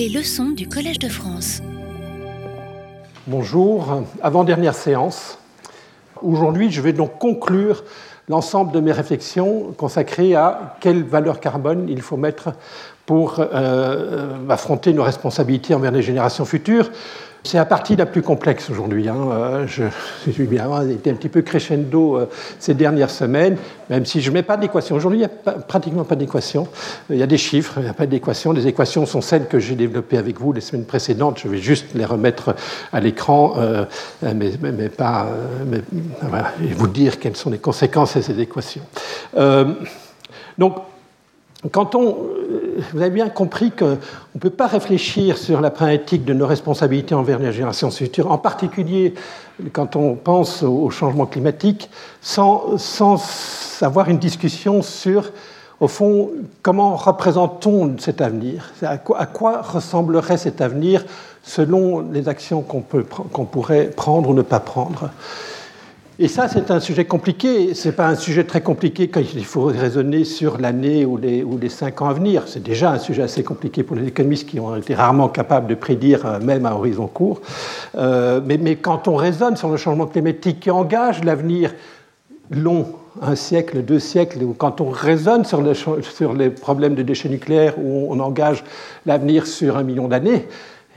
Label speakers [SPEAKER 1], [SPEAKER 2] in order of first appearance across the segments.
[SPEAKER 1] Les leçons du Collège de France.
[SPEAKER 2] Bonjour, avant-dernière séance. Aujourd'hui, je vais donc conclure l'ensemble de mes réflexions consacrées à quelle valeur carbone il faut mettre pour euh, affronter nos responsabilités envers les générations futures. C'est la partie la plus complexe aujourd'hui. Hein. Euh, je, suis bien été un petit peu crescendo euh, ces dernières semaines, même si je ne mets pas d'équation. Aujourd'hui, il n'y a pratiquement pas d'équation. Il y a des chiffres, il n'y a pas d'équation. Les équations sont celles que j'ai développées avec vous les semaines précédentes. Je vais juste les remettre à l'écran, euh, mais, pas. et vous dire quelles sont les conséquences de ces équations. donc, quand on, euh, vous avez bien compris qu'on ne peut pas réfléchir sur la problématique de nos responsabilités envers les générations futures, en particulier quand on pense au changement climatique, sans, sans avoir une discussion sur, au fond, comment représentons cet avenir? À quoi, ressemblerait cet avenir selon les actions qu'on pourrait prendre ou ne pas prendre? Et ça, c'est un sujet compliqué. Ce n'est pas un sujet très compliqué quand il faut raisonner sur l'année ou les, cinq ans à venir. C'est déjà un sujet assez compliqué pour les économistes qui ont été rarement capables de prédire, euh, même à horizon court. Euh, mais, quand on raisonne sur le changement climatique qui engage l'avenir long, un siècle, deux siècles, ou quand on raisonne sur les problèmes de déchets nucléaires où on engage l'avenir sur un million d'années,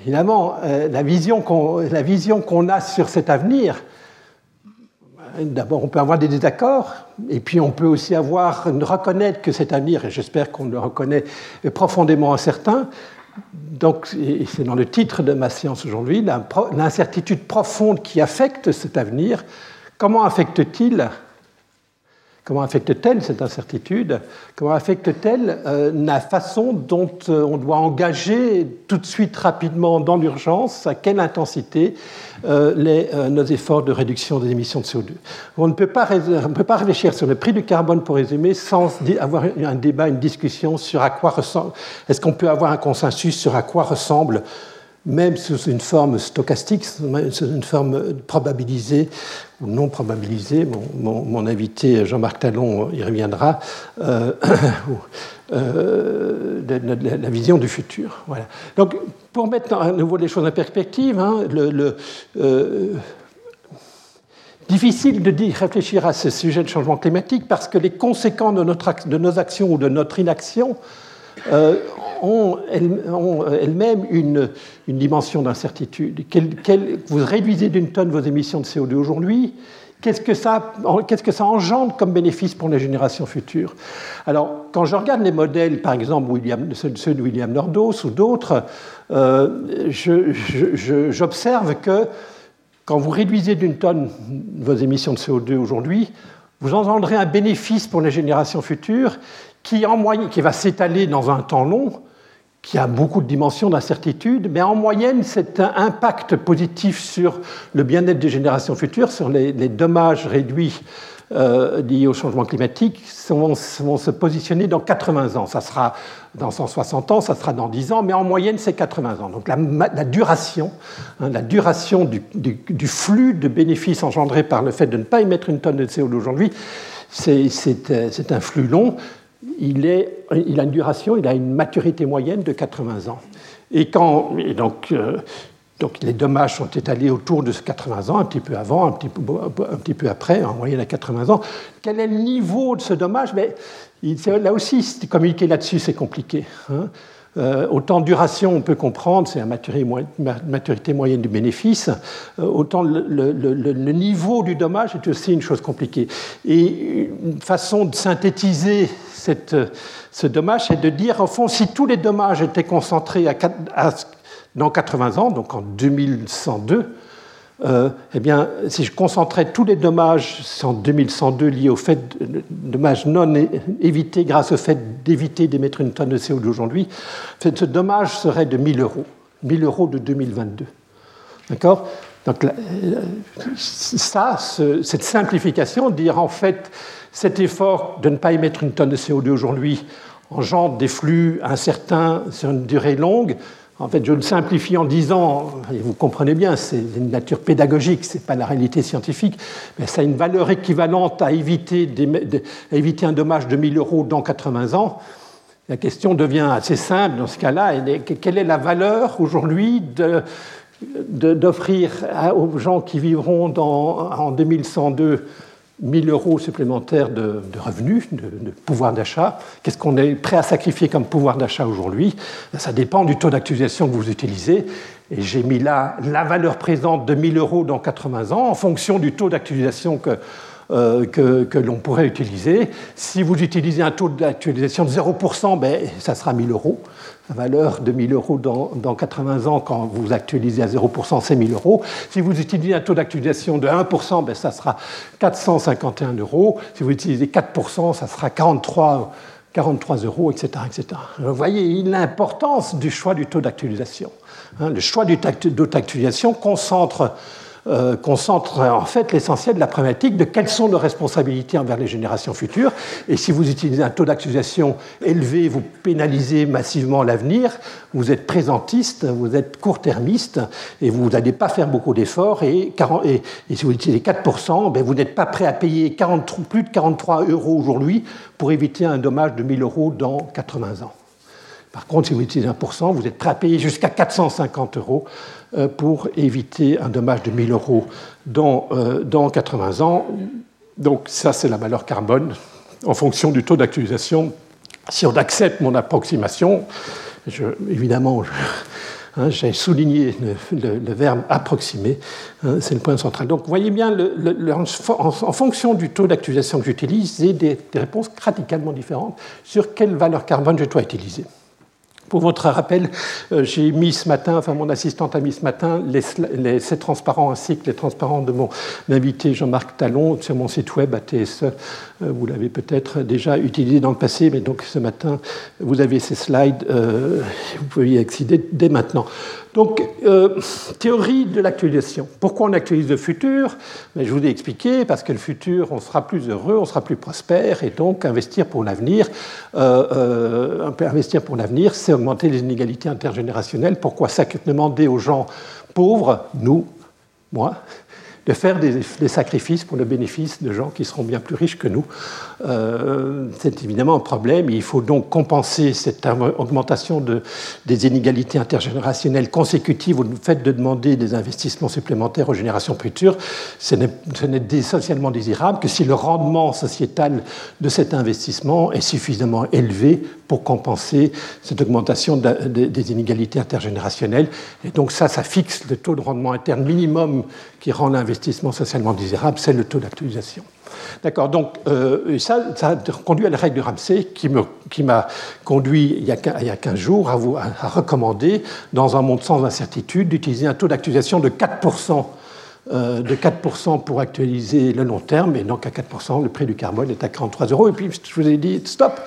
[SPEAKER 2] évidemment, euh, la vision qu'on a sur cet avenir, D'abord, on peut avoir des désaccords, et puis on peut aussi avoir, reconnaître que cet avenir, et j'espère qu'on le reconnaît, est profondément incertain. Donc, c'est dans le titre de ma séance aujourd'hui, l'incertitude profonde qui affecte cet avenir. Comment affecte-t-il Comment affecte-t-elle cette incertitude? Comment affecte-t-elle euh, la façon dont euh, on doit engager tout de suite, rapidement, dans l'urgence, à quelle intensité euh, nos efforts de réduction des émissions de CO2 On ne peut pas réfléchir sur le prix du carbone, pour résumer, sans avoir un débat, une discussion sur à quoi ressemble. Est-ce qu'on peut avoir un consensus sur à quoi ressemble même sous une forme stochastique, sous une forme probabilisée ou non probabilisée, mon, invité Jean-Marc Talon y reviendra, euh, euh, la vision du futur. Voilà. Donc, pour mettre à nouveau les choses en perspective, hein, euh, difficile de réfléchir à ce sujet de changement climatique parce que les conséquences de nos actions ou de notre inaction euh, ont elles-mêmes une, dimension d'incertitude. vous réduisez d'une tonne vos émissions de CO2 aujourd'hui, qu'est-ce que, ça, qu'est-ce que ça engendre comme bénéfice pour les générations futures? Alors, quand je regarde les modèles, par exemple William, ceux de William Nordos ou d'autres, euh, j'observe que quand vous réduisez d'une tonne vos émissions de CO2 aujourd'hui, vous engendrez un bénéfice pour les générations futures qui, va s'étaler dans un temps long, qui a beaucoup de dimensions d'incertitude, mais en moyenne, c'est un impact positif sur le bien-être des générations futures, sur les, dommages réduits euh, liés au changement climatique, vont, se positionner dans 80 ans. Ça sera dans 160 ans, ça sera dans 10 ans, mais en moyenne, c'est 80 ans. Donc la, duration, hein, la duration du, du, flux de bénéfices engendrés par le fait de ne pas émettre une tonne de CO2 aujourd'hui, c'est un flux long il, a une duration, il a une maturité moyenne de 80 ans. Et, quand, donc, euh, donc, les dommages sont étalés autour de 80 ans, un petit peu avant, un petit peu, après, en moyenne à 80 ans. Quel est le niveau de ce dommage? Mais, Là aussi, communiquer là-dessus, c'est compliqué. Hein. Euh, autant duration, on peut comprendre, c'est la maturité, moyenne du bénéfice, euh, autant le, niveau du dommage est aussi une chose compliquée. Et une façon de synthétiser ce dommage, c'est de dire, au fond, si tous les dommages étaient concentrés dans 80 ans, donc en 2102, euh, eh bien, si je concentrais tous les dommages en 2102 liés au fait dommages non évités grâce au fait d'éviter d'émettre une tonne de CO2 aujourd'hui, ce dommage serait de 1000 euros. 1000 euros de 2022. D'accord? Donc, ça, cette simplification, dire en fait, cet effort de ne pas émettre une tonne de CO2 aujourd'hui engendre des flux incertains sur une durée longue. En fait, je le simplifie en disant, et vous comprenez bien, c'est une nature pédagogique, ce n'est pas la réalité scientifique, mais ça a une valeur équivalente à éviter, un dommage de 1000 euros dans 80 ans. La question devient assez simple dans ce cas-là. Quelle est la valeur aujourd'hui d'offrir aux gens qui vivront en 2102 1000 euros supplémentaires de, revenus, de, pouvoir d'achat. Qu'est-ce qu'on est prêt à sacrifier comme pouvoir d'achat aujourd'hui? Ça dépend du taux d'actualisation que vous utilisez. Et j'ai mis là la valeur présente de 1000 euros dans 80 ans en fonction du taux d'actualisation que, euh, que, l'on pourrait utiliser. Si vous utilisez un taux d'actualisation de 0%, ben, ça sera 1000 euros. Valeur de 1000 euros dans, dans 80 ans, quand vous actualisez à 0%, c'est 1000 euros. Si vous utilisez un taux d'actualisation de 1%, ben, ça sera 451 euros. Si vous utilisez 4%, ça sera 43 43 euros, etc. etc. Vous voyez l'importance du choix du taux d'actualisation. Hein, le choix du taux d'actualisation concentre euh, concentre en fait l'essentiel de la problématique de quelles sont nos responsabilités envers les générations futures. Et si vous utilisez un taux d'actualisation élevé, vous pénalisez massivement l'avenir, vous êtes présentiste, vous êtes court-termiste, et vous n'allez pas faire beaucoup d'efforts. Et, si vous utilisez 4%, ben vous n'êtes pas prêt à payer plus de 43 euros aujourd'hui pour éviter un dommage de 1000 euros dans 80 ans. Par contre, si vous utilisez 1%, vous êtes prêt à payer jusqu'à 450 euros euh, pour éviter un dommage de 1000 euros dans, euh, dans 80 ans. Donc ça, c'est la valeur carbone en fonction du taux d'actualisation. Si on accepte mon approximation, évidemment, hein, j'ai souligné le, verbe approximer, hein, c'est le point central. Donc voyez bien, en, fonction du taux d'actualisation que j'utilise, j'ai des réponses radicalement différentes sur quelle valeur carbone je dois utiliser. Pour votre rappel, euh, j'ai mis ce matin, enfin mon assistante a mis ce matin ces transparents ainsi que les transparents de mon invité Jean-Marc Talon sur mon site web ATSE. Euh, vous l'avez peut-être déjà utilisé dans le passé, mais donc ce matin, vous avez ces slides, euh, vous pouvez y accéder dès maintenant. Donc, euh, théorie de l'actualisation. Pourquoi on actualise le futur? Mais Je vous ai expliqué, parce que le futur, on sera plus heureux, on sera plus prospère, et donc investir pour l'avenir, euh, euh, investir pour l'avenir, c'est augmenter les inégalités intergénérationnelles. Pourquoi ça demander aux gens pauvres, nous, moi, de faire des, sacrifices pour le bénéfice de gens qui seront bien plus riches que nous. Euh, c'est évidemment un problème. Il faut donc compenser cette augmentation de, des inégalités intergénérationnelles consécutives au fait de demander des investissements supplémentaires aux générations futures. Ce n'est socialement désirable que si le rendement sociétal de cet investissement est suffisamment élevé pour compenser cette augmentation des inégalités intergénérationnelles. Et donc ça, ça fixe le taux de rendement interne minimum qui rend l'investissement socialement désirable, c'est le taux d'actualisation. D'accord, donc euh, ça, a conduit à la règle de Ramsey qui m'a conduit il y, a, il y, a, 15 jours à, vous, à, recommander, dans un monde sans incertitude, d'utiliser un taux d'actualisation de 4%. Euh, de 4% pour actualiser le long terme, et donc à 4%, le prix du carbone est à 43 euros. Et puis je vous ai dit, stop,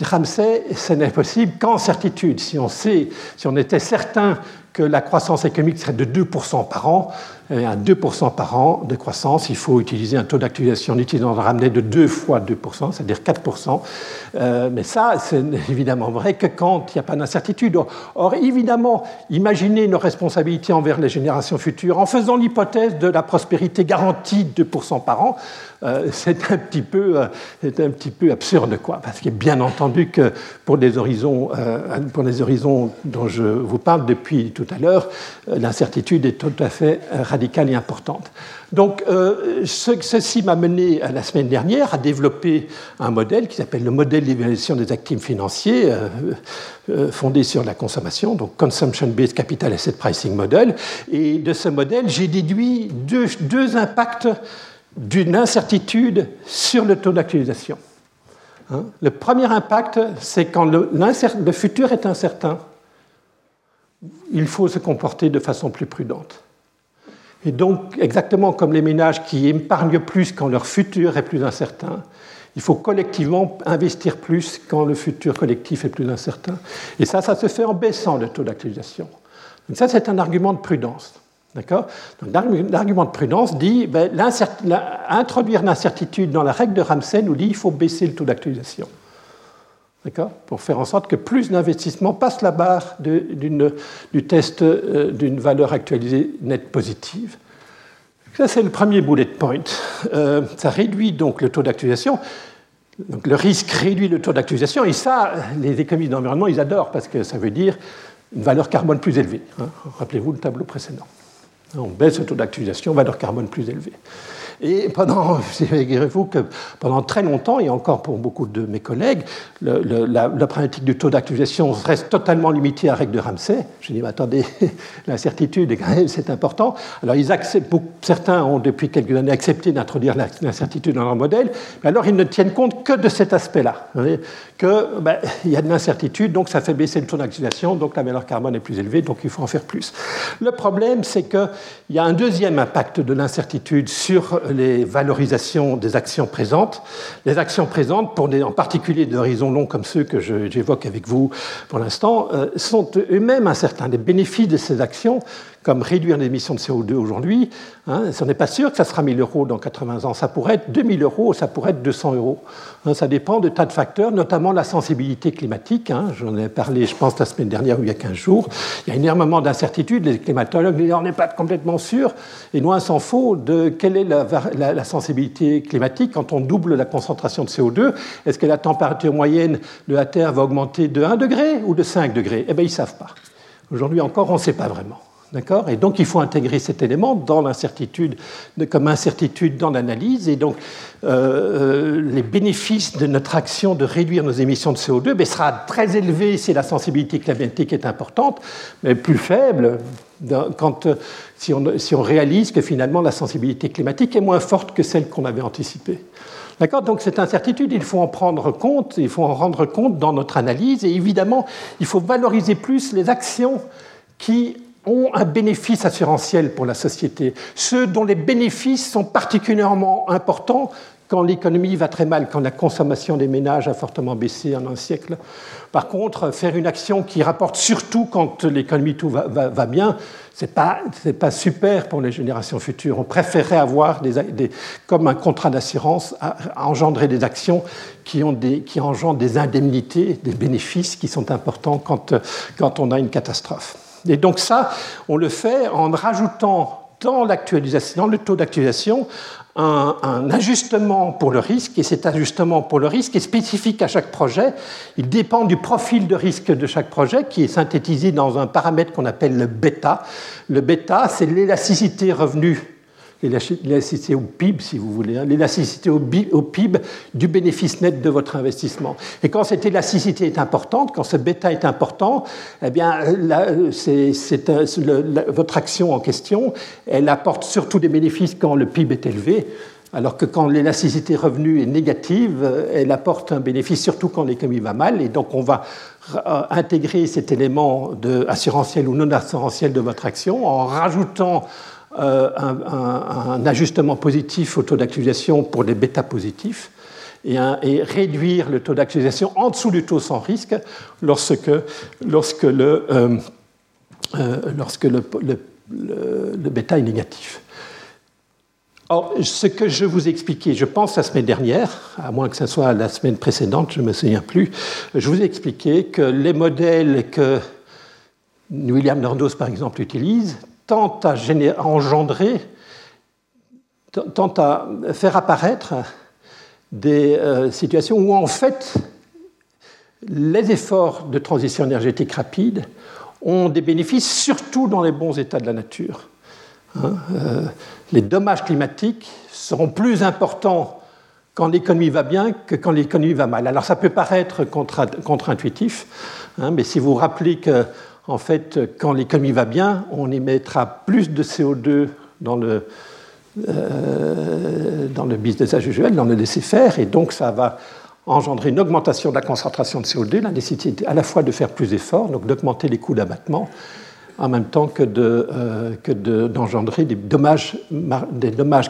[SPEAKER 2] Ramsey, ce n'est possible qu'en certitude. Si on, sait, si on était certain que la croissance économique serait de 2% par an, et à 2% par an de croissance, il faut utiliser un taux d'actualisation utilisant un ramené de 2 fois 2%, c'est-à-dire 4%. Euh, mais ça, c'est évidemment vrai que quand il n'y a pas d'incertitude. Or, évidemment, imaginez nos responsabilités envers les générations futures en faisant l'hypothèse de la prospérité garantie de 2% par an. Euh, c'est un, petit peu, euh, un petit peu absurde, quoi, parce est bien entendu que pour les, horizons, pour les horizons dont je vous parle depuis tout à l'heure, l'incertitude est tout à fait radicale et importante. Donc, euh, ceci m'a mené à la semaine dernière à développer un modèle qui s'appelle le modèle d'évaluation des actifs financiers, euh, euh, fondé sur la consommation, donc Consumption-Based Capital Asset Pricing Model. Et de ce modèle, j'ai déduit deux, impacts d'une incertitude sur le taux d'actualisation. Hein? le premier impact, c'est quand le futur est incertain, il faut se comporter de façon plus prudente. Et donc, exactement comme les ménages qui épargnent plus quand leur futur est plus incertain, il faut collectivement investir plus quand le futur collectif est plus incertain. Et ça, ça se fait en baissant le taux d'actualisation. Donc ça, c'est un argument de prudence. D'accord? L'argument de prudence dit ben, introduire l'incertitude dans la règle de Ramsey nous dit qu'il faut baisser le taux d'actualisation. Pour faire en sorte que plus d'investissements passent la barre du test euh, d'une valeur actualisée nette positive. Ça, c'est le premier bullet point. Euh, ça réduit donc le taux d'actualisation. Donc le risque réduit le taux d'actualisation, et ça, les économistes d'environnement, ils adorent, parce que ça veut dire une valeur carbone plus élevée. Hein. Rappelez-vous le tableau précédent. On baisse le taux d'actualisation, valeur carbone plus élevée. Et pendant, vous que pendant très longtemps, et encore pour beaucoup de mes collègues, la, problématique du taux d'actualisation reste totalement limitée à la règle de Ramsey. Je dis, mais attendez, l'incertitude, c'est important. Alors, ils acceptent, certains ont depuis quelques années accepté d'introduire l'incertitude dans leur modèle, mais alors ils ne tiennent compte que de cet aspect-là. Que ben, il y a de l'incertitude, donc ça fait baisser le taux d'actualisation, donc la valeur carbone est plus élevée, donc il faut en faire plus. Le problème, c'est qu'il y a un deuxième impact de l'incertitude sur les valorisations des actions présentes. Les actions présentes, en particulier d'horizons longs comme ceux que j'évoque avec vous pour l'instant, euh, sont eux-mêmes incertains. Les bénéfices de ces actions comme réduire l'émission de CO2 aujourd'hui, hein, ce n'est pas sûr que ça sera 1000 euros dans 80 ans. Ça pourrait être 2000 euros, ça pourrait être 200 euros. Hein, ça dépend de tas de facteurs, notamment la sensibilité climatique. Hein. J'en ai parlé, je pense, la semaine dernière ou il y a 15 jours. Il y a énormément d'incertitudes. Les climatologues disent on n'est pas complètement sûr, et loin s'en faut, de quelle est la, la, sensibilité climatique quand on double la concentration de CO2. Est-ce que la température moyenne de la Terre va augmenter de 1 degré ou de 5 degrés? Eh bien, ils ne savent pas. Aujourd'hui encore, on ne sait pas vraiment. Et donc il faut intégrer cet élément dans l'incertitude, comme incertitude dans l'analyse. Et donc euh, euh, les bénéfices de notre action de réduire nos émissions de CO2 ben, sera très élevé si la sensibilité climatique est importante, mais plus faible quand, si, on, si on réalise que finalement la sensibilité climatique est moins forte que celle qu'on avait anticipée. D'accord Donc cette incertitude, il faut en prendre compte, il faut en rendre compte dans notre analyse, et évidemment, il faut valoriser plus les actions qui ont un bénéfice assurantiel pour la société, ceux dont les bénéfices sont particulièrement importants quand l'économie va très mal, quand la consommation des ménages a fortement baissé en un siècle. Par contre, faire une action qui rapporte surtout quand l'économie tout va, bien, ce n'est pas, pas, super pour les générations futures. On préférerait avoir, des, comme un contrat d'assurance, engendrer des actions qui, ont des, qui engendrent des indemnités, des bénéfices qui sont importants quand, quand on a une catastrophe. Et donc ça, on le fait en rajoutant dans, dans le taux d'actualisation un, ajustement pour le risque, et cet ajustement pour le risque est spécifique à chaque projet. Il dépend du profil de risque de chaque projet, qui est synthétisé dans un paramètre qu'on appelle le bêta. Le bêta, c'est l'élasticité revenu l'élasticité au PIB, si vous voulez, hein, l'élasticité au, PIB du bénéfice net de votre investissement. Et quand cette élasticité est importante, quand ce bêta est important, eh bien, votre action en question, elle apporte surtout des bénéfices quand le PIB est élevé. Alors que quand l'élasticité revenu est négative, elle apporte un bénéfice surtout quand l'économie va mal. Et donc on va euh, intégrer cet élément assurantiel ou non assurantiel de votre action en rajoutant euh, un, ajustement positif au taux d'actualisation pour les bêta positifs et, réduire le taux d'actualisation en dessous du taux sans risque lorsque, lorsque, le, euh, euh, le, bêta est négatif. Or, ce que je vous ai expliqué, je pense la semaine dernière, à moins que ce soit la semaine précédente, je ne me souviens plus, je vous ai expliqué que les modèles que William Nordos, par exemple, utilise tend à, engendrer, tend à faire apparaître des euh, situations où en fait les efforts de transition énergétique rapide ont des bénéfices surtout dans les bons états de la nature. Hein. Euh, les dommages climatiques seront plus importants quand l'économie va bien que quand l'économie va mal. Alors ça peut paraître contre-intuitif, hein, mais si vous vous rappelez que en fait, quand l'économie va bien, on émettra plus de CO2 dans le, euh, dans le business usuel, dans le laisser-faire, et donc ça va engendrer une augmentation de la concentration de CO2, la nécessité à la fois de faire plus d'efforts, donc d'augmenter les coûts d'abattement, en même temps que, euh, d'engendrer des, dommages,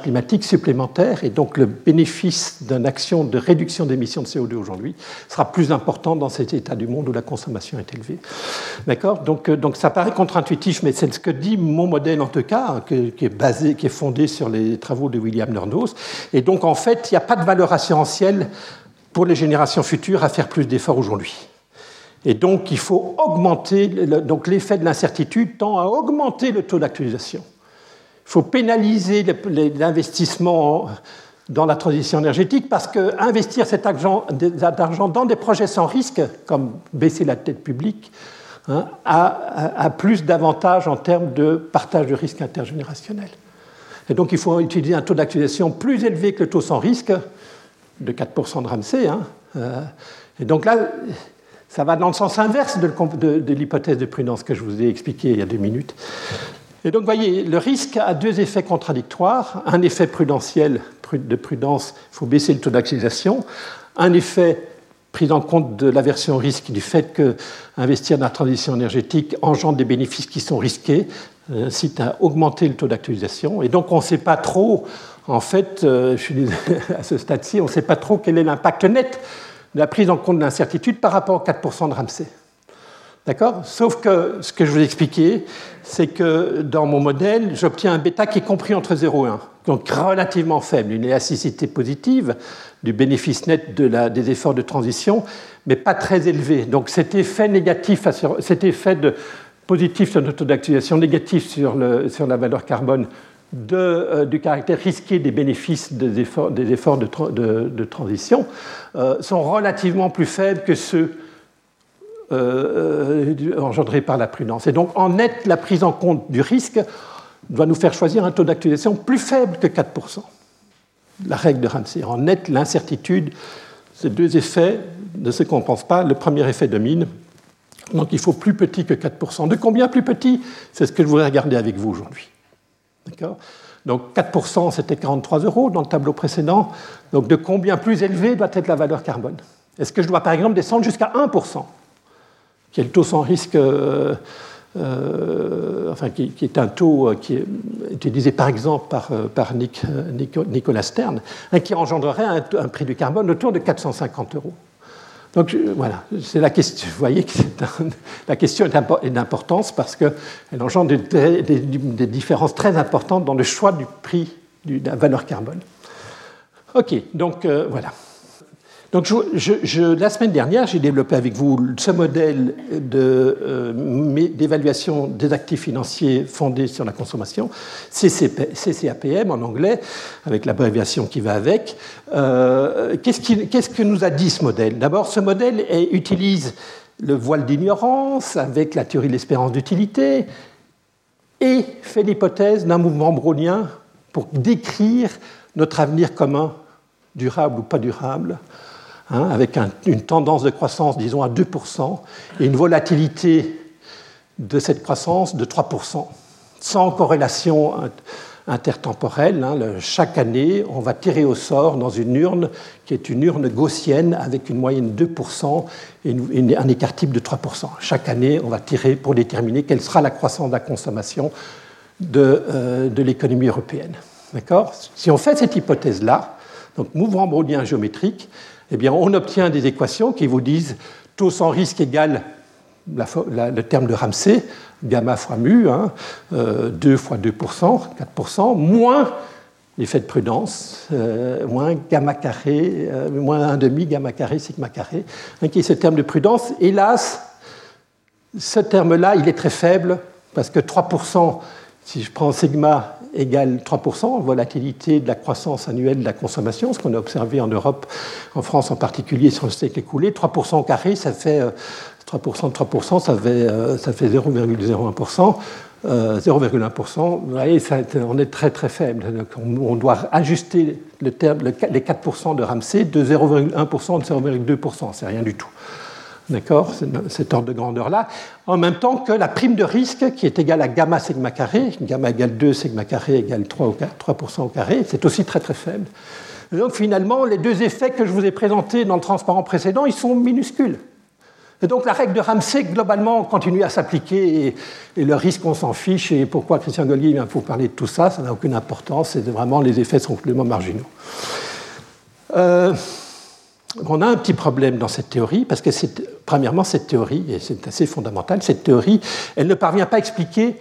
[SPEAKER 2] climatiques supplémentaires. Et donc le bénéfice d'une action de réduction d'émissions de CO2 aujourd'hui sera plus important dans cet état du monde où la consommation est élevée. D'accord? Donc, euh, donc ça paraît contre-intuitif, mais c'est ce que dit mon modèle en tout cas, qui, est basé, qui est fondé sur les travaux de William Nordhaus. Et donc en fait, il n'y a pas de valeur assurantielle pour les générations futures à faire plus d'efforts aujourd'hui. Et donc, il faut augmenter, donc l'effet de l'incertitude tend à augmenter le taux d'actualisation. Il faut pénaliser l'investissement dans la transition énergétique parce qu'investir cet argent, dans des projets sans risque, comme baisser la tête publique, hein, a, plus d'avantages en termes de partage de risque intergénérationnel. Et donc il faut utiliser un taux d'actualisation plus élevé que le taux sans risque, de 4% de Ramsey. Hein, euh, et donc là, ça va dans le sens inverse de, l'hypothèse de prudence que je vous ai expliqué il y a deux minutes. Et donc, voyez, le risque a deux effets contradictoires. Un effet prudentiel de prudence, il faut baisser le taux d'actualisation. Un effet pris en compte de l'aversion au risque du fait que investir dans la transition énergétique engendre des bénéfices qui sont risqués, incite à augmenter le taux d'actualisation. Et donc, on ne sait pas trop, en fait, euh, je suis à ce stade-ci, on ne sait pas trop quel est l'impact net de la prise en compte de l'incertitude par rapport aux 4% de Ramsey. D'accord? Sauf que ce que je vous ai expliqué, c'est que dans mon modèle, j'obtiens un bêta qui est compris entre 0 et 1, donc relativement faible, une élasticité positive du bénéfice net de des efforts de transition, mais pas très élevé. Donc cet effet négatif, cet effet positif sur notre taux d'actualisation, négatif sur la valeur carbone euh, du caractère risqué des bénéfices des efforts, de, transition euh, sont relativement plus faibles que ceux euh, engendrés par la prudence. Et donc, en net, la prise en compte du risque doit nous faire choisir un taux d'actualisation plus faible que 4%. La règle de Ramsey. En net, l'incertitude, ces deux effets ne se compensent pas. Le premier effet domine. Donc, il faut plus petit que 4%. De combien plus petit? C'est ce que je voudrais regarder avec vous aujourd'hui. Donc 4%, c'était 43 euros dans le tableau précédent. Donc de combien plus élevé doit être la valeur carbone? Est-ce que je dois par exemple descendre jusqu'à 1%, qui est le taux sans risque, euh, euh, enfin qui, est un taux euh, qui est utilisé par exemple par, Nicolas Stern, hein, qui engendrerait un, un prix du carbone autour de 450 euros? Donc voilà, c'est la question. Vous voyez que la question est d'importance parce qu'elle engendre des, des, différences très importantes dans le choix du prix de la valeur carbone. Ok, donc euh, voilà. Donc, la semaine dernière, j'ai développé avec vous ce modèle euh, d'évaluation des actifs financiers fondés sur la consommation, CCAPM en anglais, avec l'abréviation qui va avec. Euh, Qu'est-ce que nous a dit ce modèle? D'abord, ce modèle utilise le voile d'ignorance avec la théorie de l'espérance d'utilité et fait l'hypothèse d'un mouvement brownien pour décrire notre avenir commun, durable ou pas durable, Hein, avec une tendance de croissance, disons, à 2%, et une volatilité de cette croissance de 3%, sans corrélation intertemporelle. Hein, chaque année, on va tirer au sort dans une urne qui est une urne gaussienne avec une moyenne de 2% et un écart type de 3%. Chaque année, on va tirer pour déterminer quelle sera la croissance de la consommation de, euh, l'économie européenne. D'accord? Si on fait cette hypothèse-là, donc mouvement brownien géométrique, eh on obtient des équations qui vous disent taux sans risque égale le terme de Ramsey, gamma fois mu, 2 hein, euh, fois 2%, 4%, moins l'effet de prudence, euh, moins gamma carré, euh, moins 1,5 gamma carré, sigma carré, hein, qui est ce terme de prudence. Hélas, ce terme-là, il est très faible, parce que 3%, si je prends sigma égale 3%, volatilité de la croissance annuelle de la consommation, ce qu'on a observé en Europe, en France en particulier sur le siècle écoulé. 3% au carré, ça fait 3% euh, de 3%, ça fait, euh, ça fait 0,01%. 0,1%, euh, vous voyez, on est très très faible. on, doit ajuster les 4% de Ramsey de 0,1% de 0,2%, c'est rien du tout. D'accord Cet ordre de grandeur-là, en même temps que la prime de risque qui est égale à gamma sigma carré, gamma égale 2, sigma carré égale 3, au 3 au carré, c'est aussi très très faible. donc finalement, les deux effets que je vous ai présentés dans le transparent précédent, ils sont minuscules. Et donc la règle de Ramsey, globalement, continue à s'appliquer et, le risque, on s'en fiche. Et pourquoi Christian Gollier il faut parler de tout ça? Ça n'a aucune importance. C'est vraiment les effets sont complètement marginaux. Euh, on a un petit problème dans cette théorie, parce que premièrement, cette théorie, et c'est assez fondamental, cette théorie, elle ne parvient pas à expliquer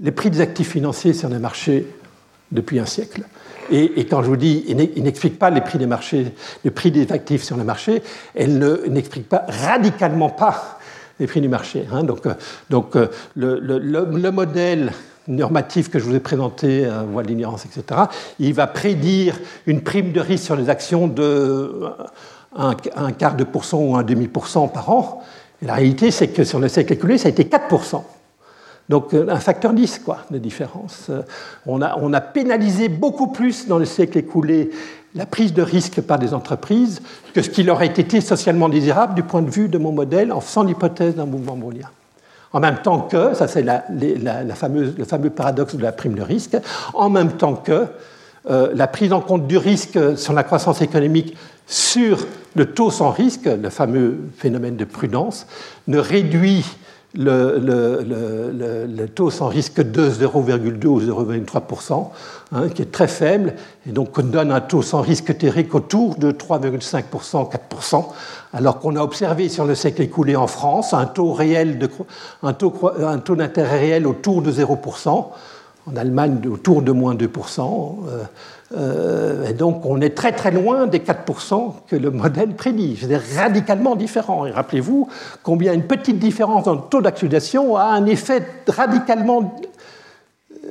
[SPEAKER 2] les prix des actifs financiers sur les marchés depuis un siècle. Et, quand je vous dis, il n'explique pas les prix des marchés, le prix des actifs sur les marchés, elle n'explique pas radicalement pas les prix du marché. Hein. Donc, euh, le, le, modèle normatif que je vous ai présenté, euh, voie de l'ignorance, etc., il va prédire une prime de risque sur les actions de un, quart de pourcent ou un demi pour cent par an. Et la réalité, c'est que sur le siècle écoulé, ça a été 4%. Donc un facteur 10 quoi, de différence. On a, on a pénalisé beaucoup plus dans le siècle écoulé la prise de risque par des entreprises que ce qui leur aurait été socialement désirable du point de vue de mon modèle en faisant l'hypothèse d'un mouvement brownien. En même temps que, ça c'est la, fameuse, le fameux paradoxe de la prime de risque, en même temps que euh, la prise en compte du risque sur la croissance économique sur le taux sans risque, le fameux phénomène de prudence, ne réduit le, taux sans risque de 0,2 ou 0,3%, hein, qui est très faible, et donc on donne un taux sans risque théorique autour de 3,5%, 4%, alors qu'on a observé sur le siècle écoulé en France un taux, réel de, un taux, un taux d'intérêt réel autour de 0%, en Allemagne autour de moins 2%. Euh, et donc on est très très loin des 4% que le modèle prédit. C'est radicalement différent. Et rappelez-vous combien une petite différence dans le taux d'actualisation a un effet radicalement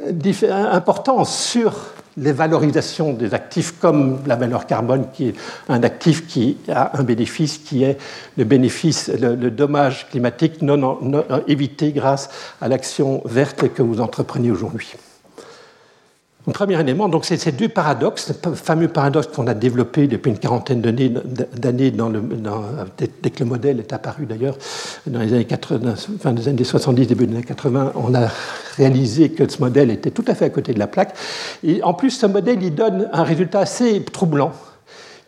[SPEAKER 2] euh, important sur les valorisations des actifs comme la valeur carbone, qui est un actif qui a un bénéfice qui est le bénéfice, le, dommage climatique non évité grâce à l'action verte que vous entreprenez aujourd'hui. Un premier élément, donc c'est ces deux paradoxes, le fameux paradoxe qu'on a développé depuis une quarantaine d'années dès que le modèle est apparu d'ailleurs dans les années 80, fin des années 70, début des années 80, on a réalisé que ce modèle était tout à fait à côté de la plaque. Et en plus, ce modèle, il donne un résultat assez troublant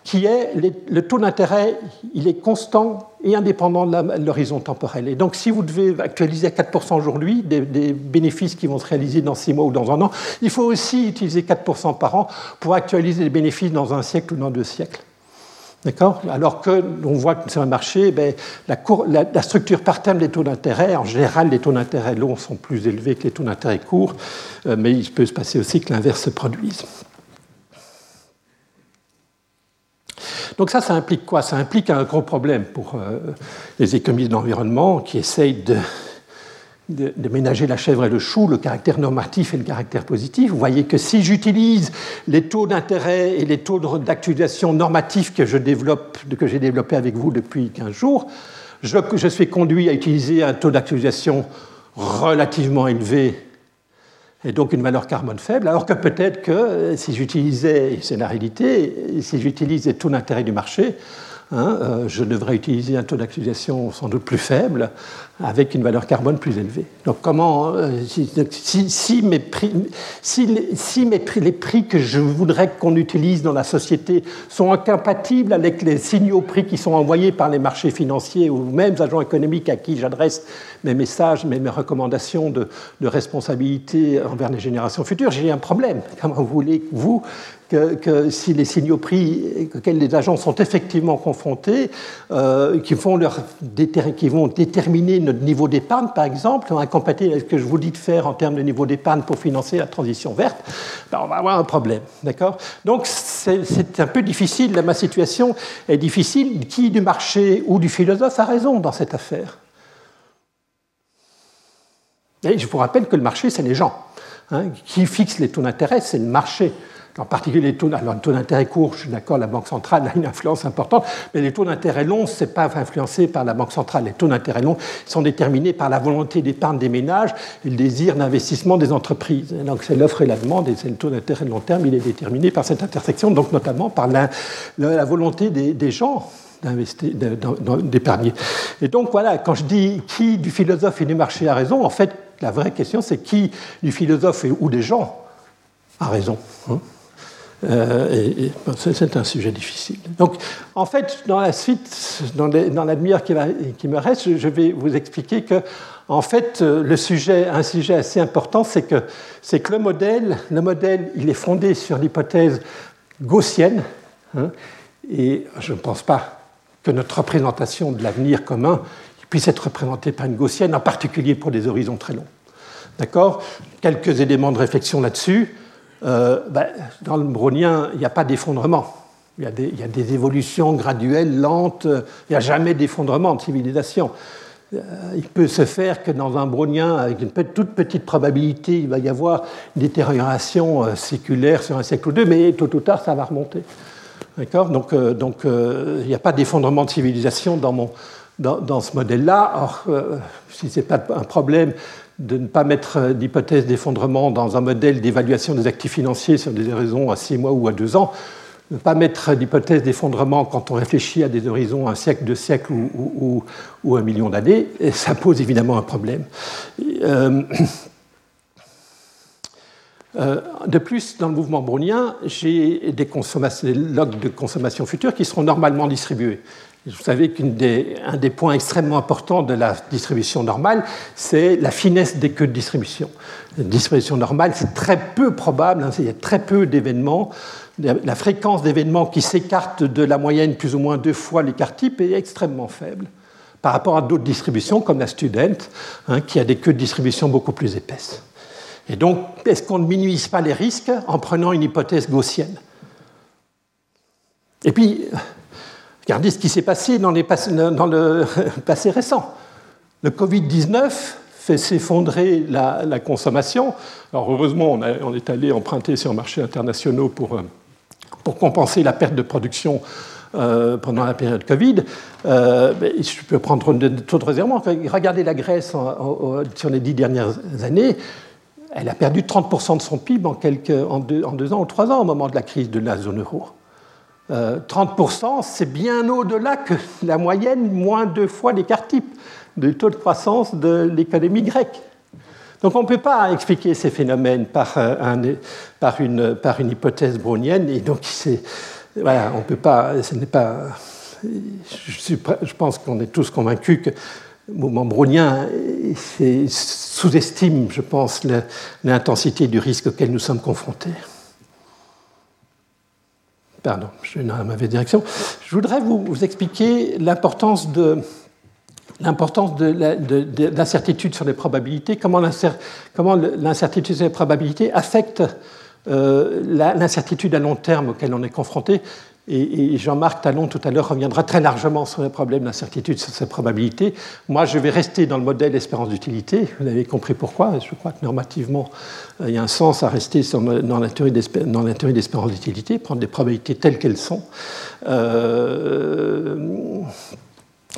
[SPEAKER 2] qui est le taux d'intérêt, il est constant et indépendant de l'horizon temporel. Et donc, si vous devez actualiser à 4% aujourd'hui des, bénéfices qui vont se réaliser dans 6 mois ou dans un an, il faut aussi utiliser 4% par an pour actualiser les bénéfices dans un siècle ou dans deux siècles. D'accord? Alors qu'on voit que sur un marché, ben, la, structure par terme des taux d'intérêt, en général, les taux d'intérêt longs sont plus élevés que les taux d'intérêt courts, euh, mais il peut se passer aussi que l'inverse se produise. Donc ça, ça implique quoi? Ça implique un gros problème pour euh, les économistes d'environnement qui essayent de, de, ménager la chèvre et le chou, le caractère normatif et le caractère positif. Vous voyez que si j'utilise les taux d'intérêt et les taux d'actualisation normatifs que j'ai développés avec vous depuis 15 jours, je suis conduit à utiliser un taux d'actualisation relativement élevé et donc une valeur carbone faible, alors que peut-être que euh, si j'utilisais, c'est la réalité, si j'utilise les taux d'intérêt du marché, hein, euh, je devrais utiliser un taux d'actualisation sans doute plus faible, avec une valeur carbone plus élevée. Donc comment, euh, si, mes prix, si, les prix que je voudrais qu'on utilise dans la société sont incompatibles avec les signaux prix qui sont envoyés par les marchés financiers ou même agents économiques à qui j'adresse mes messages, mes, mes recommandations de, responsabilité envers les générations futures, j'ai un problème. Comment voulez-vous que, si les signaux prix auxquels les agents sont effectivement confrontés, euh, qui, vont leur qui vont déterminer notre niveau d'épargne, par exemple, incompatible avec ce que je vous dis de faire en termes de niveau d'épargne pour financer la transition verte, ben on va avoir un problème. D'accord? Donc c'est un peu difficile, ma situation est difficile. Qui du marché ou du philosophe a raison dans cette affaire? Je vous rappelle que le marché, c'est les gens. Hein. qui fixe les taux d'intérêt, c'est le marché en particulier les taux, d'intérêt court, je suis d'accord, la Banque centrale a une influence importante, mais les taux d'intérêt longs, ce n'est pas influencé par la Banque centrale. Les taux d'intérêt longs sont déterminés par la volonté d'épargne des ménages et le désir d'investissement des entreprises. donc c'est l'offre et la demande, et c'est le taux d'intérêt de long terme, il est déterminé par cette intersection, donc notamment par la, volonté des, gens d'épargner. Et donc voilà, quand je dis qui du philosophe et du marché a raison, en fait, la vraie question, c'est qui du philosophe ou des gens a raison. Hein euh, c'est un sujet difficile. Donc, en fait, dans la suite, dans, la demi-heure qui, me reste, je vais vous expliquer que, en fait, le sujet, un sujet assez important, c'est que, c'est que le modèle, le modèle, il est fondé sur l'hypothèse gaussienne, hein, et je ne pense pas que notre représentation de l'avenir commun puisse être représentée par une gaussienne, en particulier pour des horizons très longs. D'accord? Quelques éléments de réflexion là-dessus. Euh, ben, dans le brownien, il n'y a pas d'effondrement. Il, il, y a des évolutions graduelles, lentes. Il n'y a jamais d'effondrement de civilisation. il peut se faire que dans un brownien, avec une toute petite probabilité, il va y avoir une détérioration séculaire sur un siècle ou deux, mais tôt ou tard, ça va remonter. D'accord Donc, donc il n'y a pas d'effondrement de civilisation dans, mon, dans, ce modèle-là. Or, si ce n'est pas un problème de ne pas mettre d'hypothèse d'effondrement dans un modèle d'évaluation des actifs financiers sur des horizons à six mois ou à deux ans, ne pas mettre d'hypothèse d'effondrement quand on réfléchit à des horizons un siècle, deux siècles ou, un million d'années, ça pose évidemment un problème. Euh, euh, de plus, dans le mouvement brownien, j'ai des, des logs de consommation future qui seront normalement distribués. Vous savez qu'un des, des, points extrêmement importants de la distribution normale, c'est la finesse des queues de distribution. La distribution normale, c'est très peu probable, hein, il y a très peu d'événements. La fréquence d'événements qui s'écartent de la moyenne plus ou moins deux fois l'écart type est extrêmement faible par rapport à d'autres distributions comme la student, hein, qui a des queues de distribution beaucoup plus épaisses. Et donc, est-ce qu'on ne minimise pas les risques en prenant une hypothèse gaussienne? Et puis, Regardez ce qui s'est passé dans, le passé récent. Le Covid-19 fait s'effondrer la, consommation. Alors heureusement, on, est allé emprunter sur les marchés internationaux pour, euh, pour compenser la perte de production euh, pendant la période Covid. Euh, je peux prendre d'autres éléments. Regardez la Grèce sur les dix dernières années. Elle a perdu 30% de son PIB en, deux, ans ou trois ans au moment de la crise de la zone euro. 30%, euh, c'est bien au-delà que la moyenne, moins deux fois l'écart type du taux de croissance de l'économie grecque. Donc on ne peut pas expliquer ces phénomènes par, euh, une, hypothèse brownienne, et donc peut pas, ce pas. Je, pense qu'on est tous convaincus que mouvement brownien sous-estime, je pense, l'intensité du risque auquel nous sommes confrontés. Pardon, je suis dans la mauvaise direction. Je voudrais vous, expliquer l'importance de l'incertitude sur les probabilités, comment l'incertitude sur les probabilités affecte euh, l'incertitude à long terme auquel on est confronté. Et, Jean-Marc Talon, tout à l'heure, reviendra très largement sur les problèmes d'incertitude, sur ces probabilités. Moi, je vais rester dans le modèle espérance d'utilité. Vous avez compris pourquoi. Je crois que normativement, euh, il y a un sens à rester dans la théorie d'espérance d'utilité, prendre des probabilités telles qu'elles sont. Euh,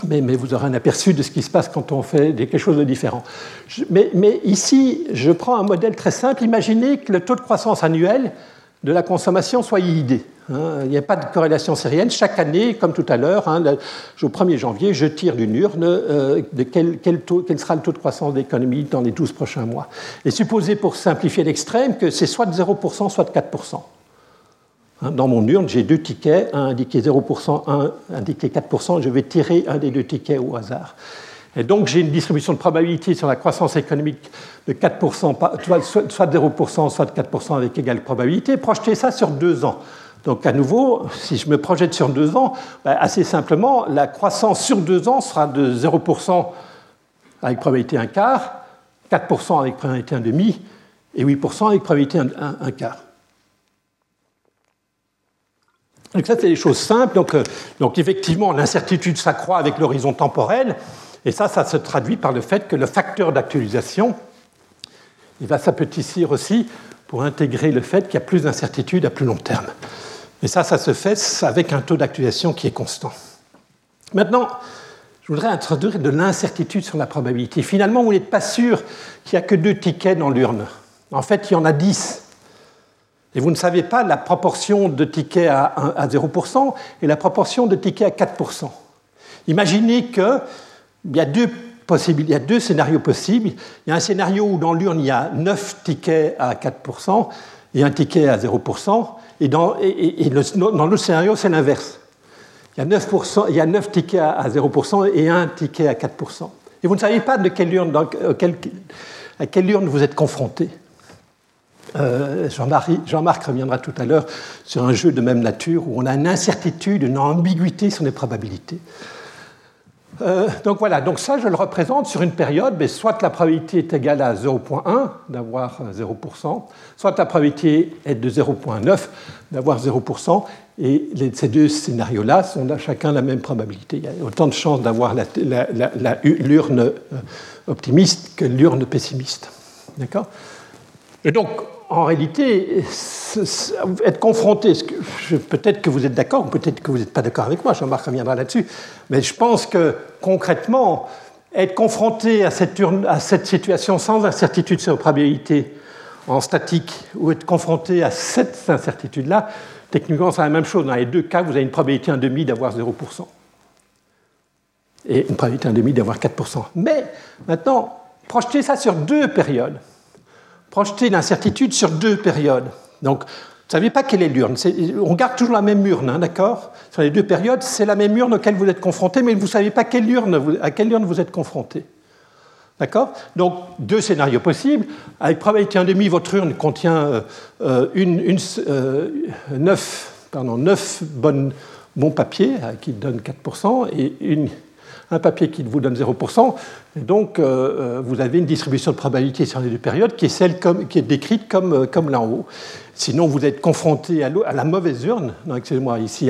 [SPEAKER 2] mais, vous aurez un aperçu de ce qui se passe quand on fait quelque chose de différent. mais ici, je prends un modèle très simple. Imaginez que le taux de croissance annuel de la consommation soit IID. Hein. il n'y a pas de corrélation sérienne. Chaque année, comme tout à l'heure, hein, au 1er janvier, je tire d'une urne euh, de quel, sera le taux de croissance de l'économie dans les 12 prochains mois. Et supposez, pour simplifier l'extrême, que c'est soit de 0%, soit de 4%. Hein, dans mon urne, j'ai deux tickets, un indiqué 0%, un indiqué 4%. Je vais tirer un des deux tickets au hasard. Et donc j'ai une distribution de probabilité sur la croissance économique de 4%, soit de 0%, soit de 4% avec égale probabilité. Projetez ça sur deux ans. Donc à nouveau, si je me projette sur deux ans, ben, assez simplement, la croissance sur deux ans sera de 0% avec probabilité un quart, 4% avec probabilité un demi et 8% avec probabilité un, quart. Donc ça, c'est des choses simples. Euh, donc effectivement, l'incertitude s'accroît avec l'horizon temporel. Et ça, ça se traduit par le fait que le facteur d'actualisation il va s'apetissir aussi pour intégrer le fait qu'il y a plus d'incertitude à plus long terme. Et ça, ça se fait avec un taux d'actualisation qui est constant. Maintenant, je voudrais introduire de l'incertitude sur la probabilité. Finalement, vous n'êtes pas sûr qu'il n'y a que deux tickets dans l'urne. En fait, il y en a dix. Et vous ne savez pas la proportion de tickets à 0% et la proportion de tickets à 4%. Imaginez que il y a deux scénarios possibles. Il y a un scénario où dans l'urne, il y a 9 tickets à 4% et un ticket à 0%. Et dans, dans l'autre scénario, c'est l'inverse. Il, y a 9 il y a 9 tickets à 0% et un ticket à 4%. Et vous ne savez pas de quelle urne, à quelle urne vous êtes confronté. Euh, Jean-Marc reviendra tout à l'heure sur un jeu de même nature où on a une incertitude, une ambiguïté sur les probabilités. Euh, donc voilà, donc ça je le représente sur une période, mais soit la probabilité est égale à 0.1 d'avoir 0%, soit la probabilité est de 0.9 d'avoir 0%, et ces deux scénarios-là sont chacun la même probabilité. Il y a autant de chances d'avoir l'urne euh, optimiste que l'urne pessimiste. D'accord? Et donc, en réalité, être confronté, peut-être que vous êtes d'accord, ou peut-être que vous n'êtes pas d'accord avec moi, Jean-Marc reviendra là-dessus, mais je pense que concrètement, être confronté à cette, situation sans incertitude sur probabilité en statique, ou être confronté à cette incertitude-là, Techniquement, c'est la même chose. Dans les deux cas, vous avez une probabilité 1,5 d'avoir 0%. Et une probabilité 1,5 d'avoir 4%. Mais maintenant, projetez ça sur deux périodes. Projetez l'incertitude sur deux périodes. Donc, vous ne savez pas quelle est l'urne. On garde toujours la même urne, hein, d'accord? Sur les deux périodes, c'est la même urne auquel vous êtes confronté, mais vous ne savez pas quelle urne, à quelle urne vous êtes confronté. D'accord? Donc, deux scénarios possibles. Avec probabilité 1,5, votre urne contient euh, euh, une, une, euh, 9, pardon, 9 bonnes, bons papiers qui donnent 4% et une, un papier qui vous donne 0%. Et donc, vous avez une distribution de probabilité sur les deux périodes qui est, celle qui est décrite comme, comme là en haut. Sinon, vous êtes confronté à, à la mauvaise urne. Excusez-moi, ici,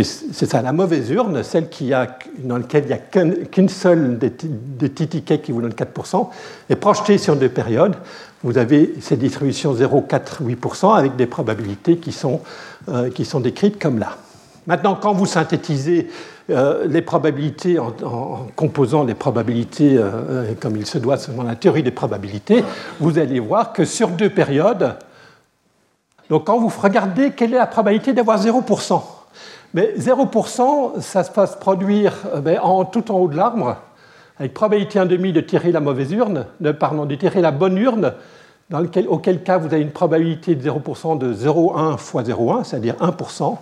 [SPEAKER 2] c'est ça, la mauvaise urne, celle qui a, dans laquelle il n'y a qu'une seule des, petits tickets qui vous donne 4%, et projetée sur deux périodes, vous avez cette distribution 0, 4, 8% avec des probabilités qui sont, euh, qui sont décrites comme là. Maintenant, quand vous synthétisez euh, les probabilités en, composant les probabilités euh, comme il se doit selon la théorie des probabilités, vous allez voir que sur deux périodes, donc quand vous regardez quelle est la probabilité d'avoir 0%, mais 0%, ça se passe produire euh, ben, en, tout en haut de l'arbre, avec probabilité 1,5 de tirer la mauvaise urne, de, pardon, de tirer la bonne urne, auquel cas vous avez une probabilité de 0% de 0,1 fois 0,1, c'est-à-dire 1%.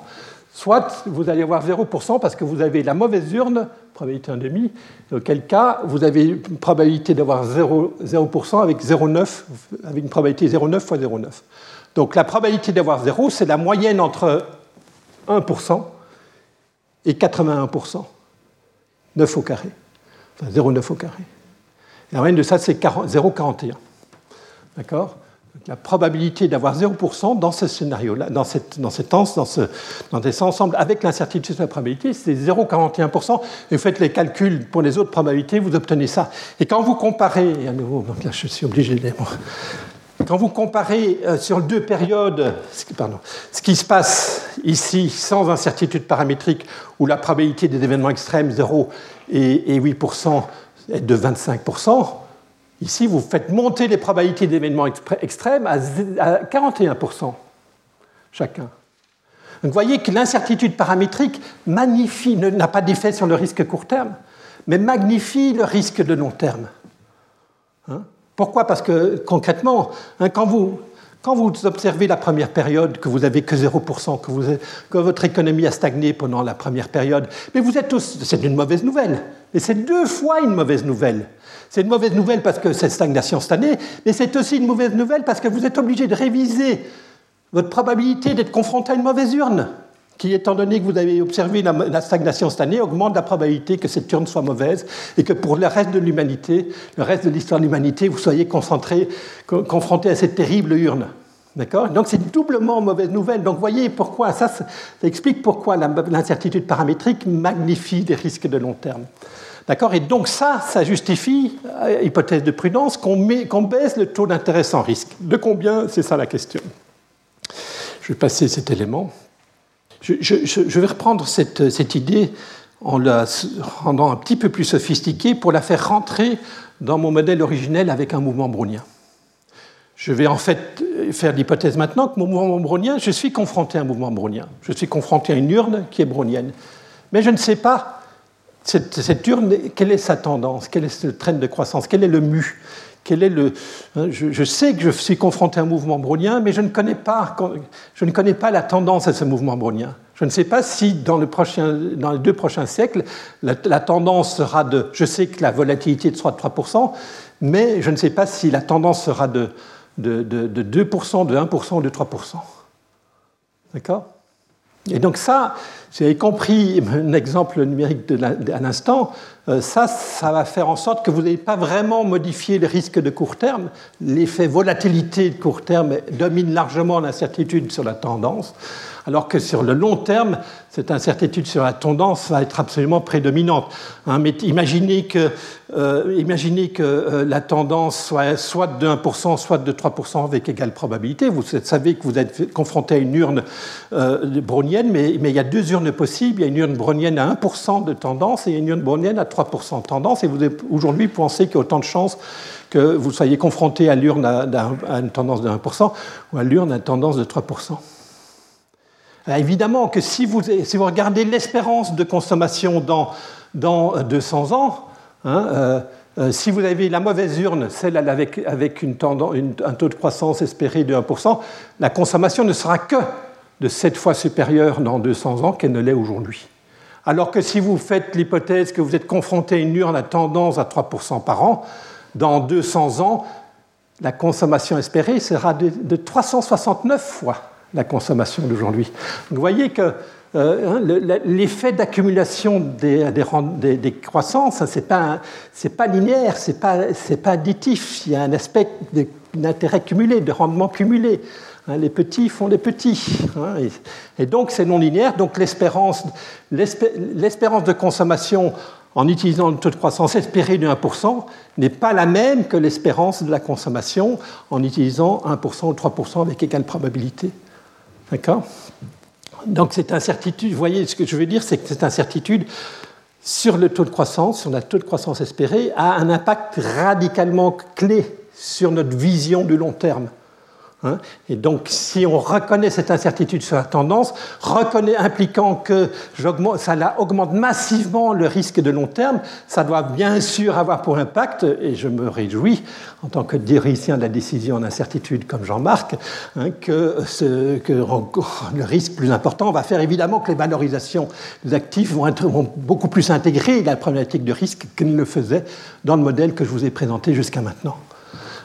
[SPEAKER 2] Soit vous allez avoir 0% parce que vous avez la mauvaise urne, probabilité 1,5, auquel cas vous avez une probabilité d'avoir 0%, 0 avec 0,9, avec une probabilité 0,9 fois 0,9. Donc la probabilité d'avoir 0, c'est la moyenne entre 1% et 81%. 9 au carré. Enfin 0,9 au carré. La moyenne de ça, c'est 0,41. D'accord? La probabilité d'avoir 0% dans ce scénario-là, dans, cette, dans, cette, dans, ce, dans cet ensemble avec l'incertitude sur la probabilité, c'est 0,41%. Et vous faites les calculs pour les autres probabilités, vous obtenez ça. Et quand vous comparez, je suis obligé de quand vous comparez euh, sur deux périodes ce qui se passe ici sans incertitude paramétrique, où la probabilité des événements extrêmes, 0 et 8%, est de 25%, ici vous faites monter les probabilités d'événements extrêmes à 41% chacun. Donc vous voyez que l'incertitude paramétrique magnifie, n'a pas d'effet sur le risque court terme, mais magnifie le risque de long terme. Hein? Pourquoi? Parce que concrètement, hein, quand, vous, observez la première période, que vous n'avez que 0%, que, votre économie a stagné pendant la première période, mais vous êtes c'est une mauvaise nouvelle. Et c'est deux fois une mauvaise nouvelle. C'est une mauvaise nouvelle parce que cette stagnation cette année, mais c'est aussi une mauvaise nouvelle parce que vous êtes obligé de réviser votre probabilité d'être confronté à une mauvaise urne qui, étant donné que vous avez observé la, stagnation cette année, augmente la probabilité que cette urne soit mauvaise et que pour le reste de l'humanité, le reste de l'histoire de l'humanité, vous soyez concentré, confronté à cette terrible urne. D'accord? Donc c'est doublement mauvaise nouvelle. Donc voyez pourquoi, ça, ça explique pourquoi l'incertitude paramétrique magnifie les risques de long terme. D'accord? Et donc ça, ça justifie, euh, hypothèse de prudence, qu'on baisse le taux d'intérêt sans risque. De combien? C'est ça la question. Je vais passer cet élément. Je, vais reprendre cette, idée en la rendant un petit peu plus sophistiquée pour la faire rentrer dans mon modèle originel avec un mouvement brownien. Je vais en fait faire l'hypothèse maintenant que mon mouvement brownien, je suis confronté à un mouvement brownien. Je suis confronté à une urne qui est brownienne. Mais je ne sais pas, cette, urne, quelle est sa tendance, quel est ce train de croissance, quel est le mu? Quel est le, hein, je, sais que je suis confronté à un mouvement brownien, mais je ne, connais pas, je ne connais pas la tendance à ce mouvement brownien. Je ne sais pas si dans, les deux prochains siècles, la, tendance sera de... Je sais que la volatilité sera de 3%, mais je ne sais pas si la tendance sera de, de 2%, de 1% ou de 3%. D'accord? Et donc ça, vous avez compris un exemple numérique à l'instant, ça, ça va faire en sorte que vous n'avez pas vraiment modifié le risque de court terme. L'effet volatilité de court terme domine largement l'incertitude sur la tendance alors que sur le long terme, cette incertitude sur la tendance va être absolument prédominante. Hein. mais imaginez que, euh, imaginez que euh, la tendance soit soit de 1%, soit de 3% avec égale probabilité. Vous savez que vous êtes confronté à une urne euh, brownienne, mais, mais, il y a deux urnes possibles. Il y a une urne brownienne à 1% de tendance et une urne brownienne à 3% de tendance. Et vous aujourd'hui pensez qu'il y a autant de chances que vous soyez confronté à l'urne à, une tendance de 1% ou à l'urne à une tendance de 3%. Euh, évidemment que si vous, si vous regardez l'espérance de consommation dans, dans 200 ans, hein, euh, euh, si vous avez la mauvaise urne, celle avec, avec une tendance, un taux de croissance espéré de 1%, la consommation ne sera que de 7 fois supérieure dans 200 ans qu'elle ne l'est aujourd'hui. Alors que si vous faites l'hypothèse que vous êtes confronté à une urne à tendance à 3% par an, dans 200 ans, la consommation espérée sera de, de 369 fois la consommation d'aujourd'hui. Vous voyez que euh, hein, l'effet d'accumulation des, croissances, ce n'est pas, pas, linéaire, ce n'est pas, pas, additif. Il y a un aspect d'intérêt cumulé, de rendement cumulé. Hein, les petits font des petits. Hein, et, donc c'est non linéaire. Donc l'espérance de consommation en utilisant le taux de croissance espéré de 1% n'est pas la même que l'espérance de la consommation en utilisant 1% ou 3% avec égale probabilité. D'accord? Donc cette incertitude, vous voyez ce que je veux dire, c'est que cette incertitude sur le taux de croissance, sur le taux de croissance espéré, a un impact radicalement clé sur notre vision du long terme. Hein. et donc, si on reconnaît cette incertitude sur la tendance, reconnaît, impliquant que ça augmente massivement le risque de long terme, ça doit bien sûr avoir pour impact, et je me réjouis en tant que théoricien de la décision en incertitude comme Jean-Marc, hein, que, le risque plus important va faire évidemment que les valorisations des actifs vont, être, beaucoup plus intégrer la problématique de risque qu'ils ne le faisaient dans le modèle que je vous ai présenté jusqu'à maintenant.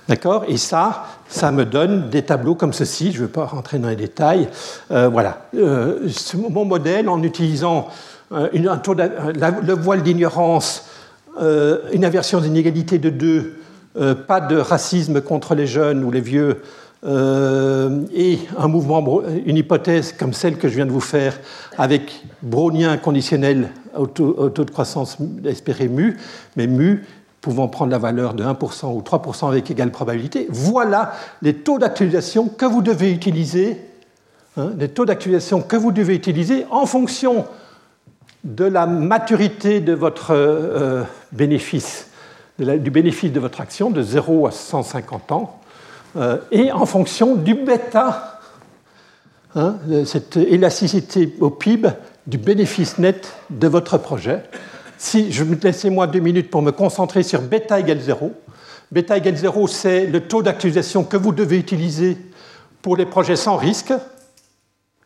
[SPEAKER 2] D'accord? Et ça, ça me donne des tableaux comme ceci. Je ne vais pas rentrer dans les détails. Euh, voilà. Euh, mon modèle, en utilisant euh, le voile d'ignorance, une inversion d'inégalité de 2, pas de racisme contre les jeunes ou les vieux, et un mouvement, une hypothèse comme celle que je viens de vous faire, avec brownien conditionnel au taux de croissance espéré mu, mais mu pouvant prendre la valeur de 1% ou 3% avec égale probabilité, voilà les taux d'actualisation que vous devez utiliser, hein, les taux d'actualisation que vous devez utiliser en fonction de la maturité de votre euh, bénéfice, du bénéfice de votre action de 0 à 150 ans, euh, et en fonction du bêta, hein, cette élasticité au PIB du bénéfice net de votre projet si je laissez-moi deux minutes pour me concentrer sur bêta égale 0. Bêta égale 0, c'est le taux d'actualisation que vous devez utiliser pour les projets sans risque.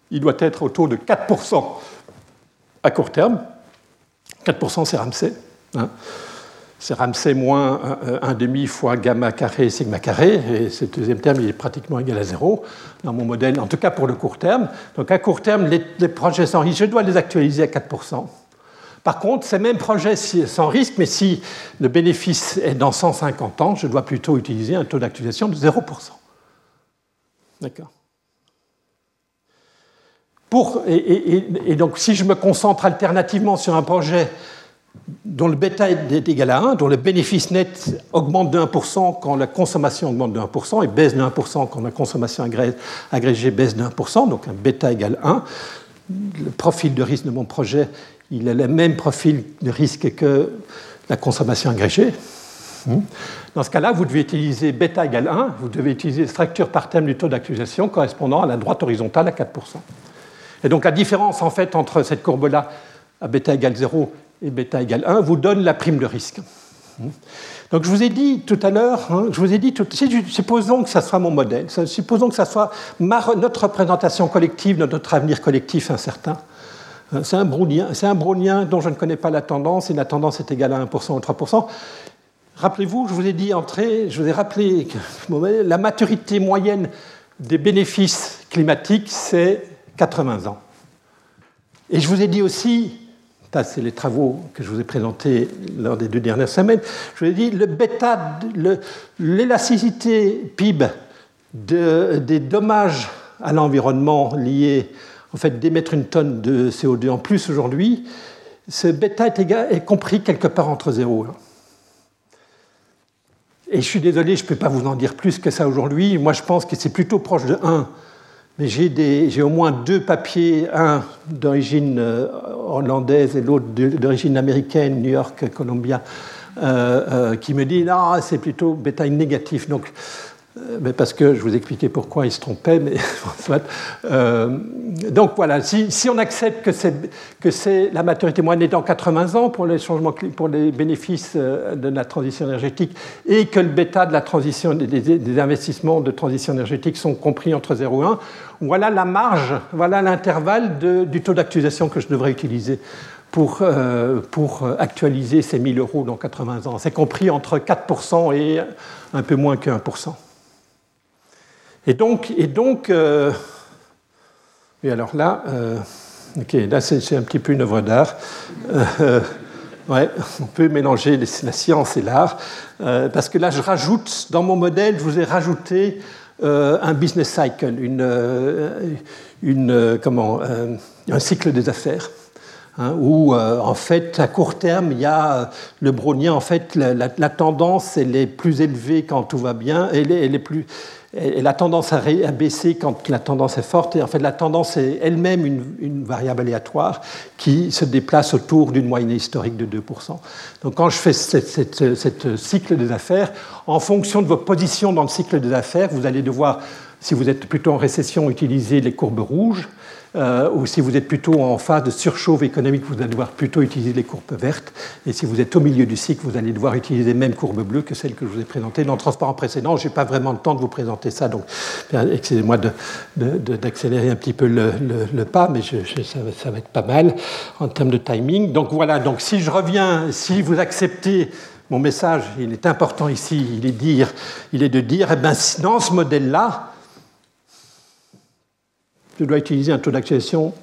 [SPEAKER 2] Il doit être au taux de 4% à court terme. 4% c'est Ramsey. Hein. c'est Ramsey moins 1 demi fois gamma carré sigma carré, et ce deuxième terme il est pratiquement égal à 0 dans mon modèle, en tout cas pour le court terme. Donc à court terme, les projets sans risque, je dois les actualiser à 4%. Par contre, ces mêmes projets sans risque, mais si le bénéfice est dans 150 ans, je dois plutôt utiliser un taux d'actualisation de 0%. D'accord et, donc, si je me concentre alternativement sur un projet dont le bêta est égal à 1, dont le bénéfice net augmente de 1% quand la consommation augmente de 1% et baisse de 1% quand la consommation agrégée baisse de 1%, donc un bêta égale 1, le profil de risque de mon projet il a le même profil de risque que la consommation agrégée. Hmm. Dans ce cas-là, vous devez utiliser bêta égale 1, vous devez utiliser structure par terme du taux d'actualisation correspondant à la droite horizontale à 4%. Et donc la différence en fait entre cette courbe-là à bêta égale 0 et bêta égale 1 vous donne la prime de risque. Hmm. Donc je vous ai dit tout à l'heure, hein, je vous ai dit, tout, supposons que ça soit mon modèle, supposons que ça soit notre représentation collective de notre avenir collectif incertain. C'est un, brownien, dont je ne connais pas la tendance, et la tendance est égale à 1% ou 3%. Rappelez-vous, je vous ai dit entrée, je vous ai rappelé que la maturité moyenne des bénéfices climatiques, c'est 80 ans. Et je vous ai dit aussi, ça c'est les travaux que je vous ai présentés lors des deux dernières semaines, je vous ai dit le bêta, l'élasticité PIB des dommages à l'environnement liés en fait d'émettre une tonne de CO2 en plus aujourd'hui, ce bêta est, compris quelque part entre 0 et 1. Et je suis désolé, je ne peux pas vous en dire plus que ça aujourd'hui. Moi, je pense que c'est plutôt proche de 1. Mais j'ai au moins deux papiers, un d'origine euh, hollandaise et l'autre d'origine américaine, New York, Columbia, euh, euh, qui me disent non, c'est plutôt bêta négatif. Donc, mais parce que je vous expliquais pourquoi il se trompait, mais euh, donc voilà, si, on accepte que c'est, que la maturité moyenne dans 80 ans pour les changements, pour les bénéfices euh, de la transition énergétique, et que le bêta de la transition, des, investissements de transition énergétique sont compris entre 0 et 1, voilà la marge, voilà l'intervalle du taux d'actualisation que je devrais utiliser pour, pour actualiser ces 1000 euros dans 80 ans. C'est compris entre 4% et un peu moins que 1%. Et donc, et donc euh, alors là, euh, là c'est un petit peu une œuvre d'art. Euh, ouais, on peut mélanger la science et l'art, parce que là, je rajoute, dans mon modèle, je vous ai rajouté un business cycle, une comment, un cycle des affaires. Hein, où en fait, à court terme, il y a le brownien, en fait, la, tendance, elle est plus élevée quand tout va bien, elle est, et la tendance à baisser quand la tendance est forte. Et en fait, la tendance est elle-même une, variable aléatoire qui se déplace autour d'une moyenne historique de 2%. Donc quand je fais ce cycle des affaires, en fonction de vos positions dans le cycle des affaires, vous allez devoir, si vous êtes plutôt en récession, utiliser les courbes rouges. Euh, ou si vous êtes plutôt en phase de surchauffe économique, vous allez devoir plutôt utiliser les courbes vertes. Et si vous êtes au milieu du cycle, vous allez devoir utiliser les mêmes courbes bleues que celles que je vous ai présentées dans le transparent précédent. Je n'ai pas vraiment le temps de vous présenter ça, donc excusez-moi d'accélérer un petit peu le, pas, mais ça, va être pas mal en termes de timing. Donc voilà, donc si je reviens, si vous acceptez mon message, il est important ici, il est, dire, il est de dire, eh ben, dans ce modèle-là, je dois utiliser un taux d'actualisation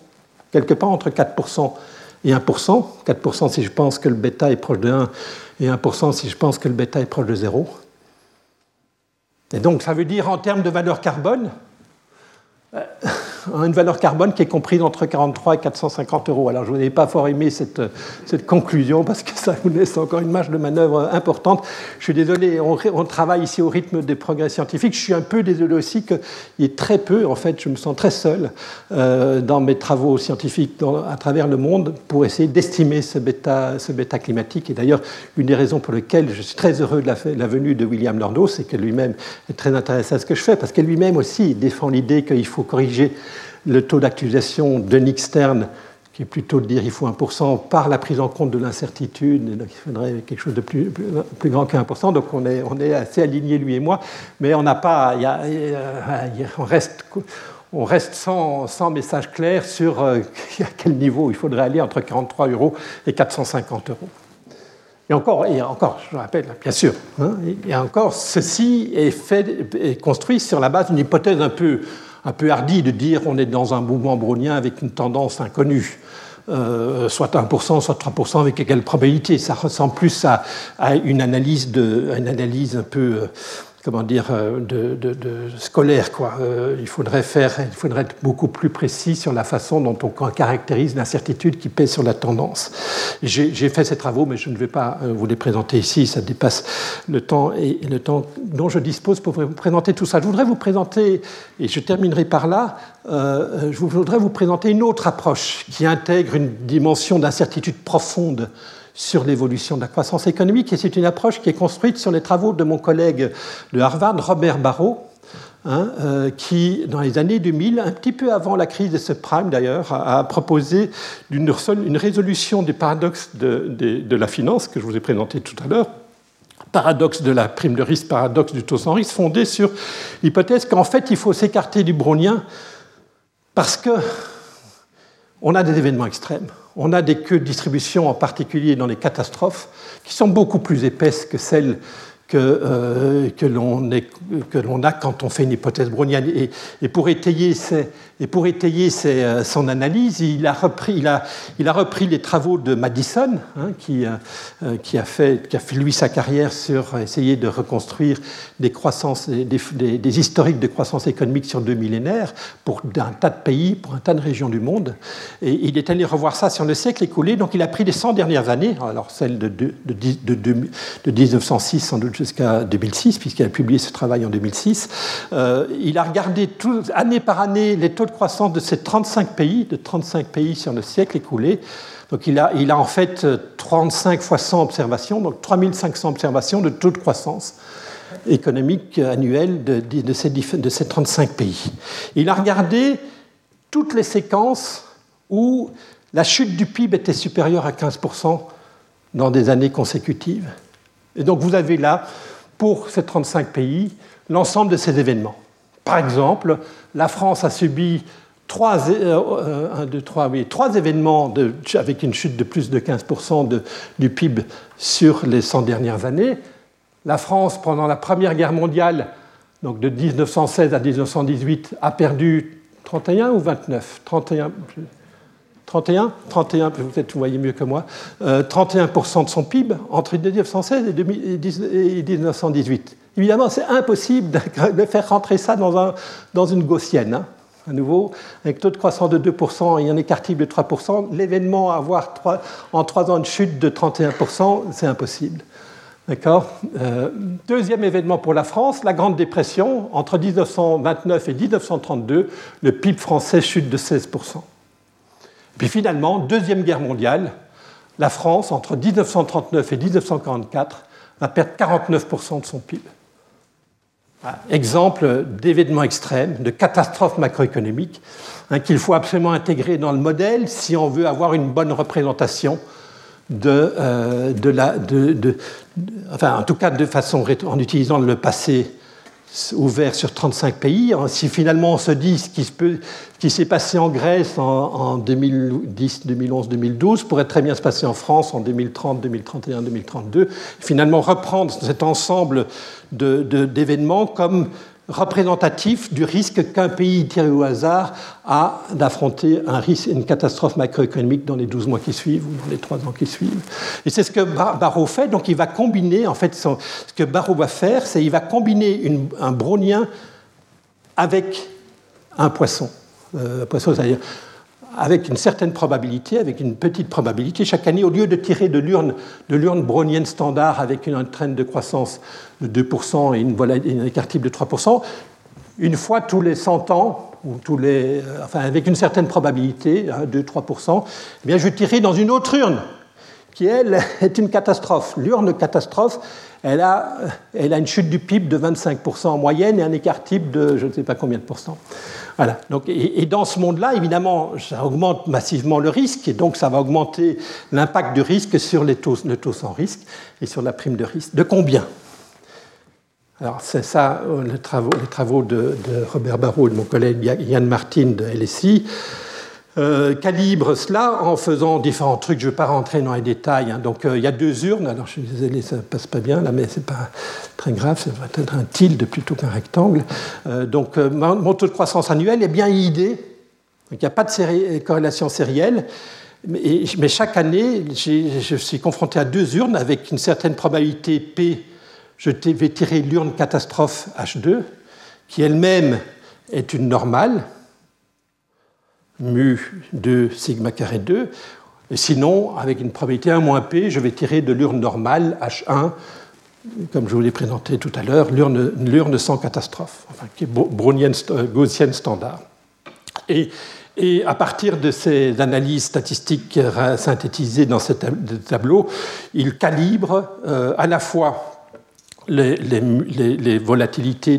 [SPEAKER 2] quelque part entre 4% et 1%. 4% si je pense que le bêta est proche de 1 et 1% si je pense que le bêta est proche de 0. Et donc ça veut dire en termes de valeur carbone, euh, une valeur carbone qui est comprise entre 43 et 450 euros. Alors je n'ai pas fort aimé cette, cette, conclusion parce que ça vous laisse encore une marge de manœuvre importante. Je suis désolé, on, travaille ici au rythme des progrès scientifiques. Je suis un peu désolé aussi qu'il y ait très peu, en fait, je me sens très seul euh, dans mes travaux scientifiques à travers le monde pour essayer d'estimer ce bêta, climatique. Et d'ailleurs, une des raisons pour lesquelles je suis très heureux de la, la venue de William Lordo, c'est que lui-même est très intéressé à ce que je fais, parce que lui-même aussi défend l'idée qu'il faut corriger le taux d'actualisation de externe, qui est plutôt de dire qu'il faut 1% par la prise en compte de l'incertitude, il faudrait quelque chose de plus, grand que 1%, donc on est, assez alignés lui et moi, mais on n'a pas, il on reste, sans, message clair sur euh, à quel niveau il faudrait aller entre 43 euros et 450 euros. Et encore, et je rappelle, bien sûr, hein, et encore, ceci est construit sur la base d'une hypothèse un peu un peu hardi de dire on est dans un mouvement brownien avec une tendance inconnue. Euh, soit 1%, soit 3% avec quelle probabilité. Ça ressemble plus à, une, analyse de, une analyse un peu euh, comment dire, euh, de, scolaire. Quoi. Euh, il, faudrait faire, il faudrait être beaucoup plus précis sur la façon dont on caractérise l'incertitude qui pèse sur la tendance. J'ai fait ces travaux, mais je ne vais pas euh, vous les présenter ici, ça dépasse le temps, et, le temps dont je dispose pour vous présenter tout ça. Je voudrais vous présenter, et je terminerai par là, je voudrais vous présenter une autre approche qui intègre une dimension d'incertitude profonde sur l'évolution de la croissance économique, et c'est une approche qui est construite sur les travaux de mon collègue de Harvard, Robert Barrault, hein, euh, qui, dans les années 2000, un petit peu avant la crise des subprimes d'ailleurs, a, proposé une, résolution du paradoxe de, la finance que je vous ai présenté tout à l'heure, paradoxe de la prime de risque, paradoxe du taux sans risque, fondé sur l'hypothèse qu'en fait il faut s'écarter du brownien parce que on a des événements extrêmes on a des queues de distribution, en particulier dans les catastrophes, qui sont beaucoup plus épaisses que celles que, euh, que l'on a quand on fait une hypothèse brownienne. Et, pour étayer, euh, son analyse, il a, repris, les travaux de Madison, hein, qui, euh, qui, a fait, lui, sa carrière sur essayer de reconstruire des, historiques de croissance économique sur deux millénaires pour un tas de pays, pour un tas de régions du monde. Et il est allé revoir ça sur le siècle écoulé. Donc il a pris les 100 dernières années, alors de, de, de 1906 sans doute jusqu'à 2006, puisqu'il a publié ce travail en 2006. Euh, il a regardé année par année les taux de croissance de ces 35 pays, de 35 pays sur le siècle écoulé. Donc il a, il a en fait 35 fois 100 observations, donc 3500 observations de taux de croissance économique annuel de ces 35 pays. Il a regardé toutes les séquences où la chute du PIB était supérieure à 15% dans des années consécutives. Et donc vous avez là, pour ces 35 pays, l'ensemble de ces événements. Par exemple, la France a subi trois, euh, trois événements avec une chute de plus de 15% de, du PIB sur les 100 dernières années. La France, pendant la Première Guerre mondiale, donc de 1916 à 1918, a perdu 31 ou 29 31, 31, 31, peut-être vous voyez mieux que moi, 31% euh, de son PIB entre 1916 et 1918. Évidemment, c'est impossible de faire rentrer ça dans, un, dans une gaussienne. Hein. À nouveau, avec taux de croissance de 2% et un écart type de 3%, l'événement à avoir en 3 ans de chute de 31%, c'est impossible. D'accord? Euh, Deuxième événement pour la France, la Grande Dépression. Entre 1929 et 1932, le PIB français chute de 16%. Puis finalement, Deuxième Guerre mondiale, la France, entre 1939 et 1944, va perdre 49% de son PIB. Exemple d'événements extrêmes, de catastrophes macroéconomiques, hein, qu'il faut absolument intégrer dans le modèle si on veut avoir une bonne représentation de, euh, la. De, enfin, en tout cas, de façon, en utilisant le passé ouvert sur 35 pays. Si finalement on se dit ce qui, qui s'est passé en Grèce en, 2010, 2011, 2012 pourrait très bien se passer en France en 2030, 2031, 2032. Finalement reprendre cet ensemble d'événements comme représentatif du risque qu'un pays tiré au hasard a d'affronter un risque, une catastrophe macroéconomique dans les 12 mois qui suivent ou dans les 3 ans qui suivent. Et c'est ce que Barreau fait, donc il va combiner, en fait, ce que Barreau va faire, c'est il va combiner un brownien avec un poisson. Euh, poisson, c'est-à-dire avec une certaine probabilité, avec une petite probabilité, chaque année, au lieu de tirer de l'urne, de l'urne brownienne standard avec une traîne de croissance de 2% et une, un écart type de 3%, une fois tous les 100 ans, ou tous les, euh, enfin, avec une certaine probabilité, 2-3%, hein, eh bien, je tirerai dans une autre urne, qui, elle, est une catastrophe. L'urne catastrophe, elle a, elle a une chute du PIB de 25% en moyenne et un écart type de je ne sais pas combien de pourcents. Voilà. Donc, et, dans ce monde-là, évidemment, ça augmente massivement le risque, et donc ça va augmenter l'impact du risque sur les taux, le taux sans risque et sur la prime de risque. De combien? Alors, c'est ça, euh, les travaux, de, de, Robert Barrault et de mon collègue Yann Martin de LSI. Euh, calibre cela en faisant différents trucs. Je ne vais pas rentrer dans les détails. Hein. Donc euh, il y a deux urnes. Alors je suis désolé, ça ne passe pas bien là, mais ce n'est pas très grave. Ça va être un tilde plutôt qu'un rectangle. Euh, donc mon taux de croissance annuel est bien idée. il n'y a pas de corrélation sérielle. Mais, mais chaque année, je suis confronté à deux urnes avec une certaine probabilité P. Je vais tirer l'urne catastrophe H2, qui elle-même est une normale mu de sigma carré 2. Et sinon, avec une probabilité 1 moins p, je vais tirer de l'urne normale, H1, comme je vous l'ai présenté tout à l'heure, l'urne sans catastrophe, enfin, qui est brownienne, euh, gaussienne standard. Et, à partir de ces analyses statistiques synthétisées dans ce tableau, il calibre euh, à la fois les, les, volatilités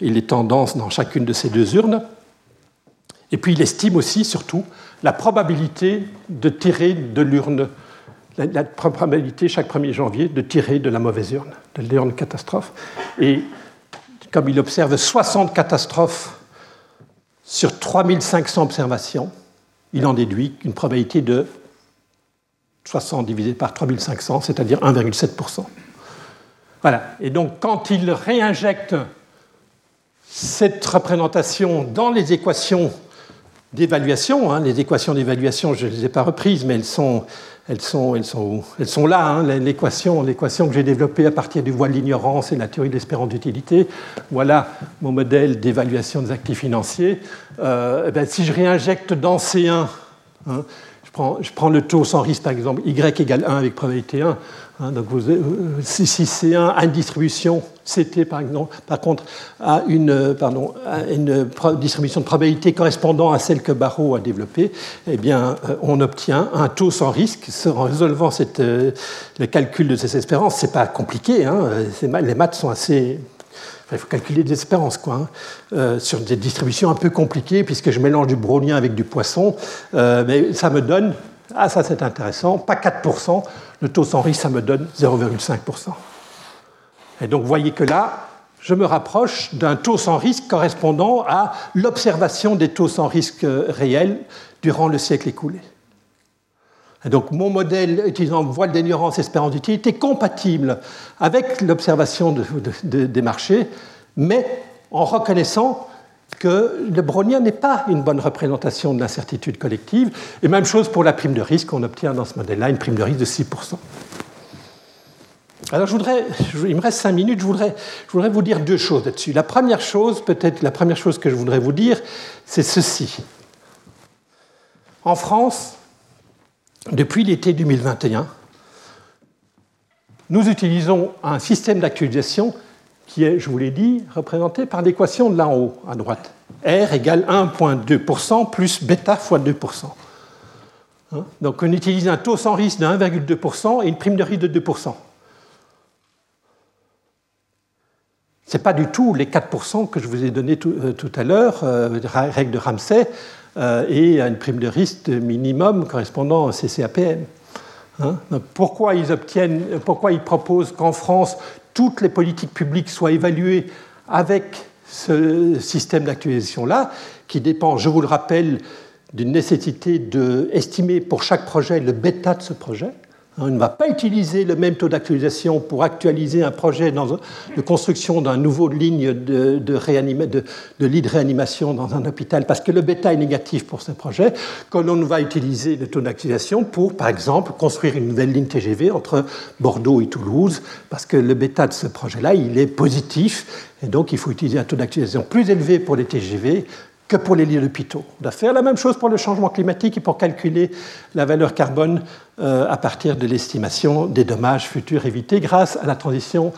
[SPEAKER 2] et les tendances dans chacune de ces deux urnes, et puis il estime aussi, surtout, la probabilité de tirer de l'urne, la, probabilité chaque 1er janvier de tirer de la mauvaise urne, de l'urne catastrophe. Et comme il observe 60 catastrophes sur 3500 observations, il en déduit une probabilité de 60 divisé par 3500, c'est-à-dire 1,7%. Voilà. Et donc, quand il réinjecte cette représentation dans les équations d'évaluation, hein, les équations d'évaluation, je ne les ai pas reprises, mais elles sont, elles sont, elles elles sont là, hein, l'équation, que j'ai développée à partir du voile de l'ignorance et la théorie de l'espérance d'utilité. Voilà mon modèle d'évaluation des actifs financiers. Euh, eh ben, si je réinjecte dans C1, hein, je, je, prends, le taux sans risque, par exemple, Y égale 1 avec probabilité 1, Hein, donc euh, si, C1 a une distribution, CT par, exemple, par contre a une, euh, distribution de probabilité correspondant à celle que Barreau a développée, eh bien, euh, on obtient un taux sans risque en résolvant le calcul de ces espérances. C'est pas compliqué, hein, les maths sont assez il faut calculer des espérances, quoi, hein, sur des distributions un peu compliquées, puisque je mélange du brownien avec du poisson. mais ça me donne, ah ça c'est intéressant, pas 4%, le taux sans risque, ça me donne 0,5%. Et donc vous voyez que là, je me rapproche d'un taux sans risque correspondant à l'observation des taux sans risque réels durant le siècle écoulé. Donc mon modèle utilisant voile d'ignorance espérance d'utilité est compatible avec l'observation des marchés, mais en reconnaissant que le brownien n'est pas une bonne représentation de l'incertitude collective. Et même chose pour la prime de risque, on obtient dans ce modèle-là une prime de risque de 6%. Alors je voudrais, il me reste cinq minutes, je voudrais, je voudrais vous dire deux choses là-dessus. La première chose, peut-être la première chose que je voudrais vous dire, c'est ceci. En France, depuis l'été 2021, nous utilisons un système d'actualisation qui est, je vous l'ai dit, représenté par l'équation de là en haut, à droite. R égale 1,2% plus bêta fois 2%. Hein? Donc on utilise un taux sans risque de 1,2% et une prime de risque de 2%. Ce n'est pas du tout les 4% que je vous ai donnés tout, euh, à l'heure, euh, règle de Ramsey, euh, et une prime de risque minimum correspondant au CCAPM. Hein? pourquoi ils obtiennent, pourquoi ils proposent qu'en France toutes les politiques publiques soient évaluées avec ce système d'actualisation-là, qui dépend, je vous le rappelle, d'une nécessité d'estimer pour chaque projet le bêta de ce projet? On ne va pas utiliser le même taux d'actualisation pour actualiser un projet de construction d'un nouveau ligne de, de, lit de réanimation dans un hôpital parce que le bêta est négatif pour ce projet, que l'on va utiliser le taux d'actualisation pour, par exemple, construire une nouvelle ligne TGV entre Bordeaux et Toulouse parce que le bêta de ce projet-là, il est positif et donc il faut utiliser un taux d'actualisation plus élevé pour les TGV que pour les lits d'hôpitaux. On doit faire la même chose pour le changement climatique et pour calculer la valeur carbone euh, à partir de l'estimation des dommages futurs évités grâce à la transition,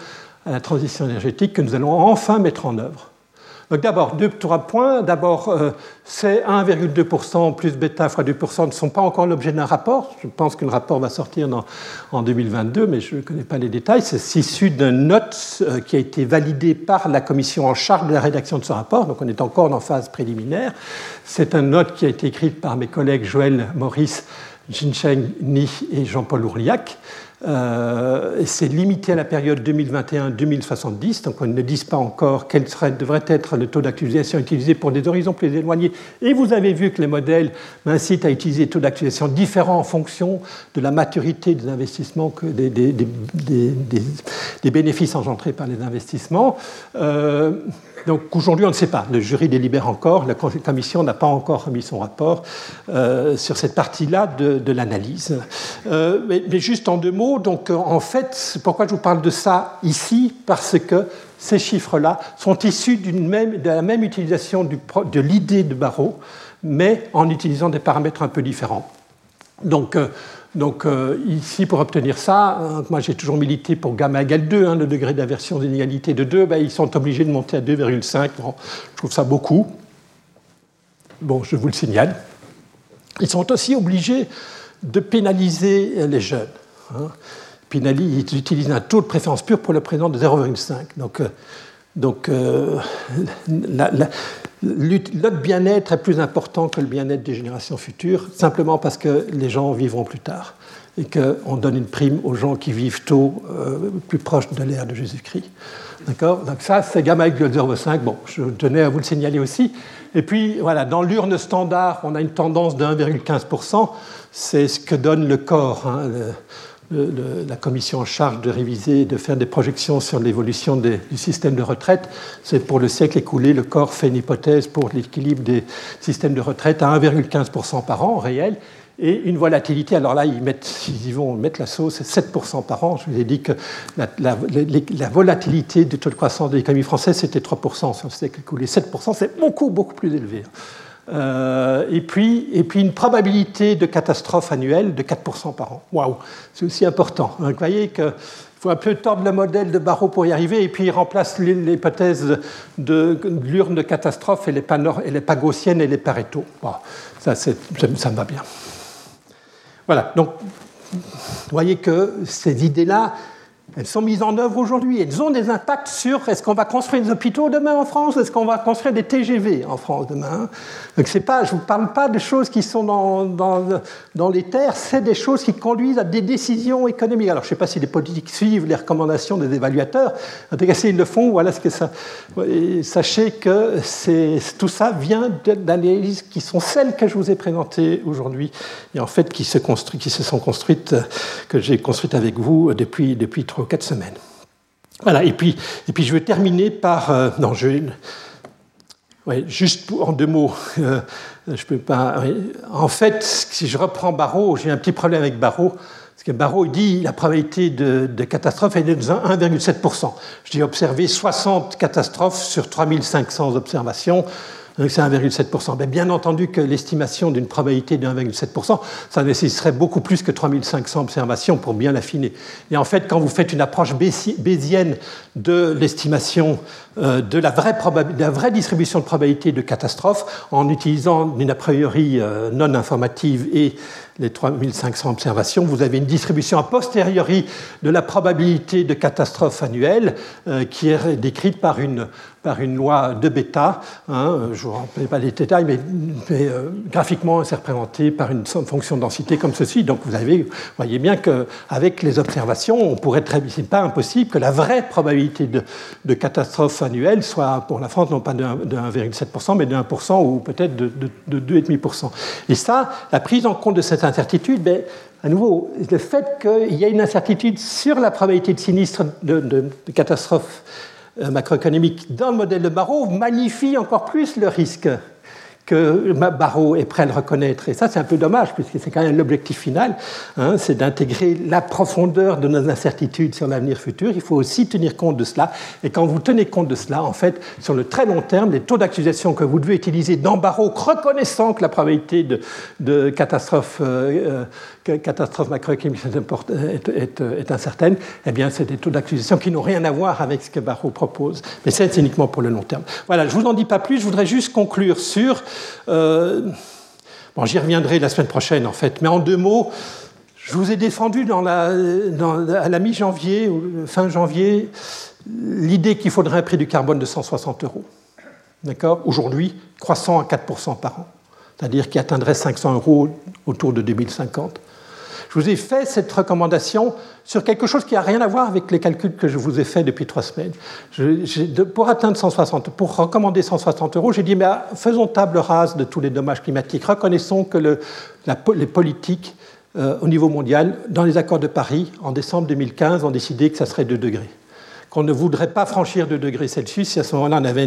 [SPEAKER 2] à la transition énergétique que nous allons enfin mettre en œuvre. Donc d'abord, deux, trois points. D'abord, euh, ces 1,2% plus bêta fois 2% ne sont pas encore l'objet d'un rapport. Je pense le rapport va sortir en 2022, mais je ne connais pas les détails. C'est issu d'une note euh, qui a été validée par la commission en charge de la rédaction de ce rapport, donc on est encore en phase préliminaire. C'est une note qui a été écrite par mes collègues Joël Maurice, Jincheng Ni et Jean-Paul Ourliac. Euh, c'est limité à la période 2021-2070, donc on ne dit pas encore quel serait, devrait être le taux d'actualisation utilisé pour des horizons plus éloignés. Et vous avez vu que les modèles m'incitent à utiliser des taux d'actualisation différents en fonction de la maturité des investissements, que des, bénéfices engendrés par les investissements. Euh, donc aujourd'hui, on ne sait pas. Le jury délibère encore. La commission n'a pas encore remis son rapport euh, sur cette partie-là de, l'analyse. Mais, juste en deux mots, donc en fait, pourquoi je vous parle de ça ici Parce que ces chiffres-là sont issus de la même utilisation de l'idée de Barreau, mais en utilisant des paramètres un peu différents. Donc, euh, euh, ici, pour obtenir ça, euh, moi j'ai toujours milité pour gamma égale 2, hein, le degré d'inversion d'inégalité de 2, ben, ils sont obligés de monter à 2,5. je trouve ça beaucoup. Bon, je vous le signale. Ils sont aussi obligés de pénaliser les jeunes. Hein. ils utilisent un taux de préférence pure pour le présent de 0,5. Donc, euh, donc notre bien-être est plus important que le bien-être des générations futures, simplement parce que les gens vivront plus tard et qu'on donne une prime aux gens qui vivent tôt, euh, plus proche de l'ère de Jésus-Christ. D'accord? Donc ça, c'est gamma égale 0,5. Bon, je tenais à vous le signaler aussi. Et puis, voilà, dans l'urne standard, on a une tendance de 1,15%. C'est ce que donne le corps. Hein, la commission en charge de réviser et de faire des projections sur l'évolution du système de retraite. C'est pour le siècle écoulé, le corps fait une hypothèse pour l'équilibre des systèmes de retraite à 1,15% par an réel et une volatilité, alors là, ils, mettent, vont mettre la sauce, c'est 7% par an. Je vous ai dit que la, la, volatilité du taux de croissance de l'économie française, c'était 3% sur le siècle écoulé. 7%, c'est beaucoup, beaucoup plus élevé. Euh, et, puis, et puis une probabilité de catastrophe annuelle de 4% par an. Waouh, c'est aussi important. vous voyez qu'il faut un peu tordre le modèle de Barreau pour y arriver, et puis il remplace l'hypothèse de, l'urne de catastrophe et les, et les et les Pareto. ça, ça me va bien. Voilà, donc vous voyez que ces idées-là, elles sont mises en œuvre aujourd'hui. Elles ont des impacts sur est-ce qu'on va construire des hôpitaux demain en France Est-ce qu'on va construire des TGV en France demain Donc c'est pas, je ne vous parle pas de choses qui sont dans, dans, les terres, c'est des choses qui conduisent à des décisions économiques. Alors je ne sais pas si les politiques suivent les recommandations des évaluateurs. En tout cas, s'ils le font, voilà ce que ça. sachez que tout ça vient d'analyses qui sont celles que je vous ai présentées aujourd'hui et en fait qui se, construit, qui se sont construites, que j'ai construites avec vous depuis, depuis trois quatre semaines. Voilà, et puis, et puis je vais terminer par. Euh, non, je. Ouais, juste en deux mots, euh, je peux pas. En fait, si je reprends Barreau, j'ai un petit problème avec Barreau, parce que Barreau dit la probabilité de, de catastrophe est de 1,7%. Je dis observer 60 catastrophes sur 3500 observations c'est 1,7%. Ben, bien entendu que l'estimation d'une probabilité de 1,7%, ça nécessiterait beaucoup plus que 3500 observations pour bien l'affiner. Et en fait, quand vous faites une approche bayésienne de l'estimation euh, de la vraie, de la vraie, distribution de probabilité de catastrophe, en utilisant une a priori euh, non informative et les 3500 observations, vous avez une distribution a posteriori de la probabilité de catastrophe annuelle euh, qui est décrite par une, par une loi de bêta. Hein, je ne vous rappelle pas les détails, mais, euh, graphiquement, c'est représenté par une fonction de densité comme ceci. Donc vous, avez, voyez bien qu'avec les observations, on pourrait très c'est pas impossible que la vraie probabilité de, catastrophe annuelle soit pour la France non pas de 1,7%, mais de 1% ou peut-être de, de 2,5%. Et ça, la prise en compte de cette incertitude, ben, à nouveau, le fait qu'il y ait une incertitude sur la probabilité de sinistre, de catastrophe euh, macroéconomique dans le modèle de Barreau magnifie encore plus le risque que Barreau est prêt à le reconnaître. Et ça, c'est un peu dommage, puisque c'est quand même l'objectif final, hein, c'est d'intégrer la profondeur de nos incertitudes sur l'avenir futur. Il faut aussi tenir compte de cela. Et quand vous tenez compte de cela, en fait, sur le très long terme, les taux d'accusation que vous devez utiliser dans Barreau, reconnaissant que la probabilité de, de catastrophe, euh, euh, catastrophe macroéconomique est, est, est, incertaine, eh bien, c'est des taux d'accusation qui n'ont rien à voir avec ce que Barreau propose. Mais c'est uniquement pour le long terme. Voilà, je ne vous en dis pas plus. Je voudrais juste conclure sur euh, bon, j'y reviendrai la semaine prochaine, en fait. Mais en deux mots, je vous ai défendu dans la, à la mi-janvier, fin janvier, l'idée qu'il faudrait un prix du carbone de 160 euros. D'accord? Aujourd'hui, croissant à 4% par an. C'est-à-dire qu'il atteindrait 500 euros autour de 2050. Je vous ai fait cette recommandation sur quelque chose qui n'a rien à voir avec les calculs que je vous ai faits depuis trois semaines. pour atteindre 160, pour recommander 160 euros, j'ai dit, mais ah, faisons table rase de tous les dommages climatiques. Reconnaissons que le, les politiques euh, au niveau mondial, dans les accords de Paris, en décembre 2015, ont décidé que ça serait 2 degrés qu'on ne voudrait pas franchir 2 degrés Celsius si à ce moment-là on avait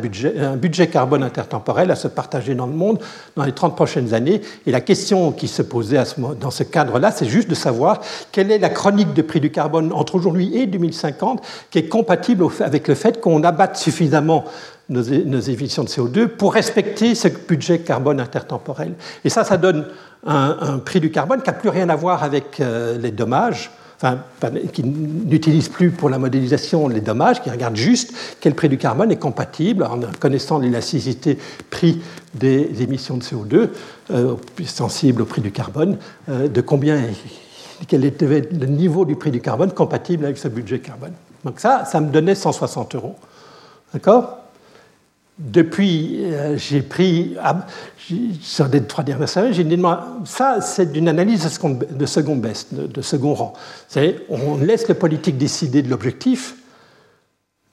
[SPEAKER 2] budget, un budget carbone intertemporel à se partager dans le monde dans les 30 prochaines années. Et la question qui se posait à ce, dans ce cadre-là, c'est juste de savoir quelle est la chronique de prix du carbone entre aujourd'hui et 2050 qui est compatible avec le fait qu'on abatte suffisamment nos, émissions de CO2 pour respecter ce budget carbone intertemporel. Et ça, ça donne un, prix du carbone qui n'a plus rien à voir avec euh, les dommages enfin, qui n'utilise plus pour la modélisation les dommages, qui regarde juste quel prix du carbone est compatible en connaissant l'élasticité prix des émissions de CO2, euh, sensible au prix du carbone, euh, de combien quel était le niveau du prix du carbone compatible avec ce budget carbone. Donc ça, ça me donnait 160 euros. D'accord? Depuis, euh, j'ai pris, ah, sur les trois dernières semaines, j'ai dit, ça, c'est d'une analyse de second, de best, de, second rang. On laisse le politique décider de l'objectif,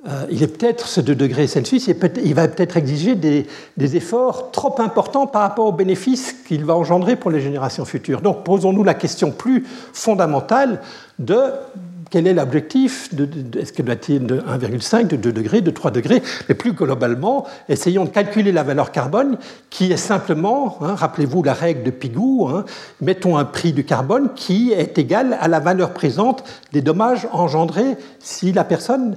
[SPEAKER 2] euh, il est peut-être ce 2 degrés Celsius, il, va peut-être exiger des, efforts trop importants par rapport aux bénéfices qu'il va engendrer pour les générations futures. Donc posons-nous la question plus fondamentale de quel est l'objectif Est-ce que doit-il de 1,5, de 2 degrés, de 3 degrés Mais plus globalement, essayons de calculer la valeur carbone qui est simplement, hein, rappelez-vous la règle de Pigou, hein, mettons un prix du carbone qui est égal à la valeur présente des dommages engendrés si la personne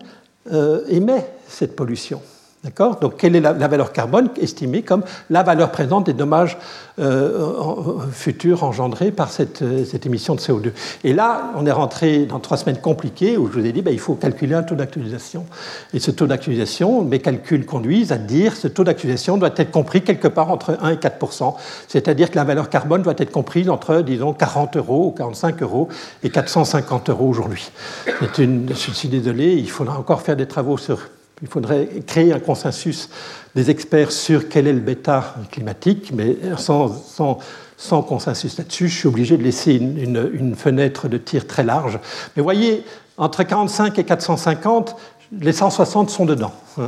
[SPEAKER 2] euh, émet cette pollution. D'accord Donc, quelle est la, valeur carbone estimée comme la valeur présente des dommages euh, futurs engendrés par cette, cette, émission de CO2 Et là, on est rentré dans trois semaines compliquées où je vous ai dit ben, il faut calculer un taux d'actualisation. Et ce taux d'actualisation, mes calculs conduisent à dire ce taux d'actualisation doit être compris quelque part entre 1 et 4% C'est-à-dire que la valeur carbone doit être comprise entre, disons, 40 euros ou 45 euros et 450 euros aujourd'hui. Une, je suis désolé, il faudra encore faire des travaux sur il faudrait créer un consensus des experts sur quel est le bêta climatique, mais sans, consensus là-dessus, je suis obligé de laisser une, fenêtre de tir très large. Mais voyez, entre 45 et 450, les 160 sont dedans.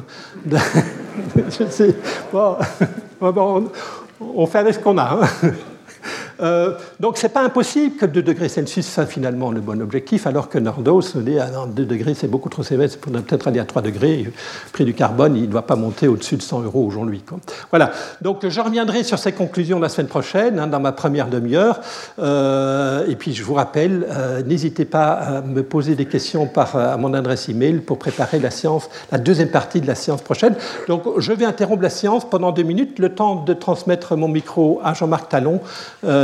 [SPEAKER 2] je sais. Bon, on fait avec ce qu'on a. Hein. Euh, donc ce n'est pas impossible que 2 degrés Celsius soit finalement le bon objectif, alors que Nordos se dit ah 2 degrés c'est beaucoup trop sévère, il faudrait peut-être aller à 3 degrés. Le prix du carbone, il ne doit pas monter au-dessus de 100 euros aujourd'hui. Voilà, donc je reviendrai sur ces conclusions la semaine prochaine, hein, dans ma première demi-heure. Euh, et puis je vous rappelle, euh, n'hésitez pas à me poser des questions par, à mon adresse email pour préparer la séance, la deuxième partie de la séance prochaine. Donc je vais interrompre la séance pendant deux minutes, le temps de transmettre mon micro à Jean-Marc Talon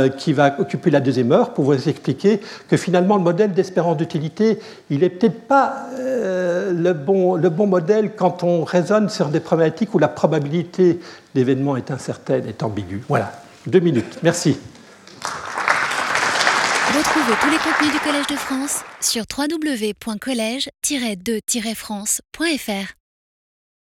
[SPEAKER 2] qui va occuper la deuxième heure pour vous expliquer que finalement le modèle d'espérance d'utilité, il n'est peut-être pas euh, le, bon, le bon modèle quand on raisonne sur des problématiques où la probabilité d'événement est incertaine, est ambiguë. Voilà, deux minutes. Merci.
[SPEAKER 1] Retrouvez tous les contenus du Collège de France sur www.colège-2-france.fr.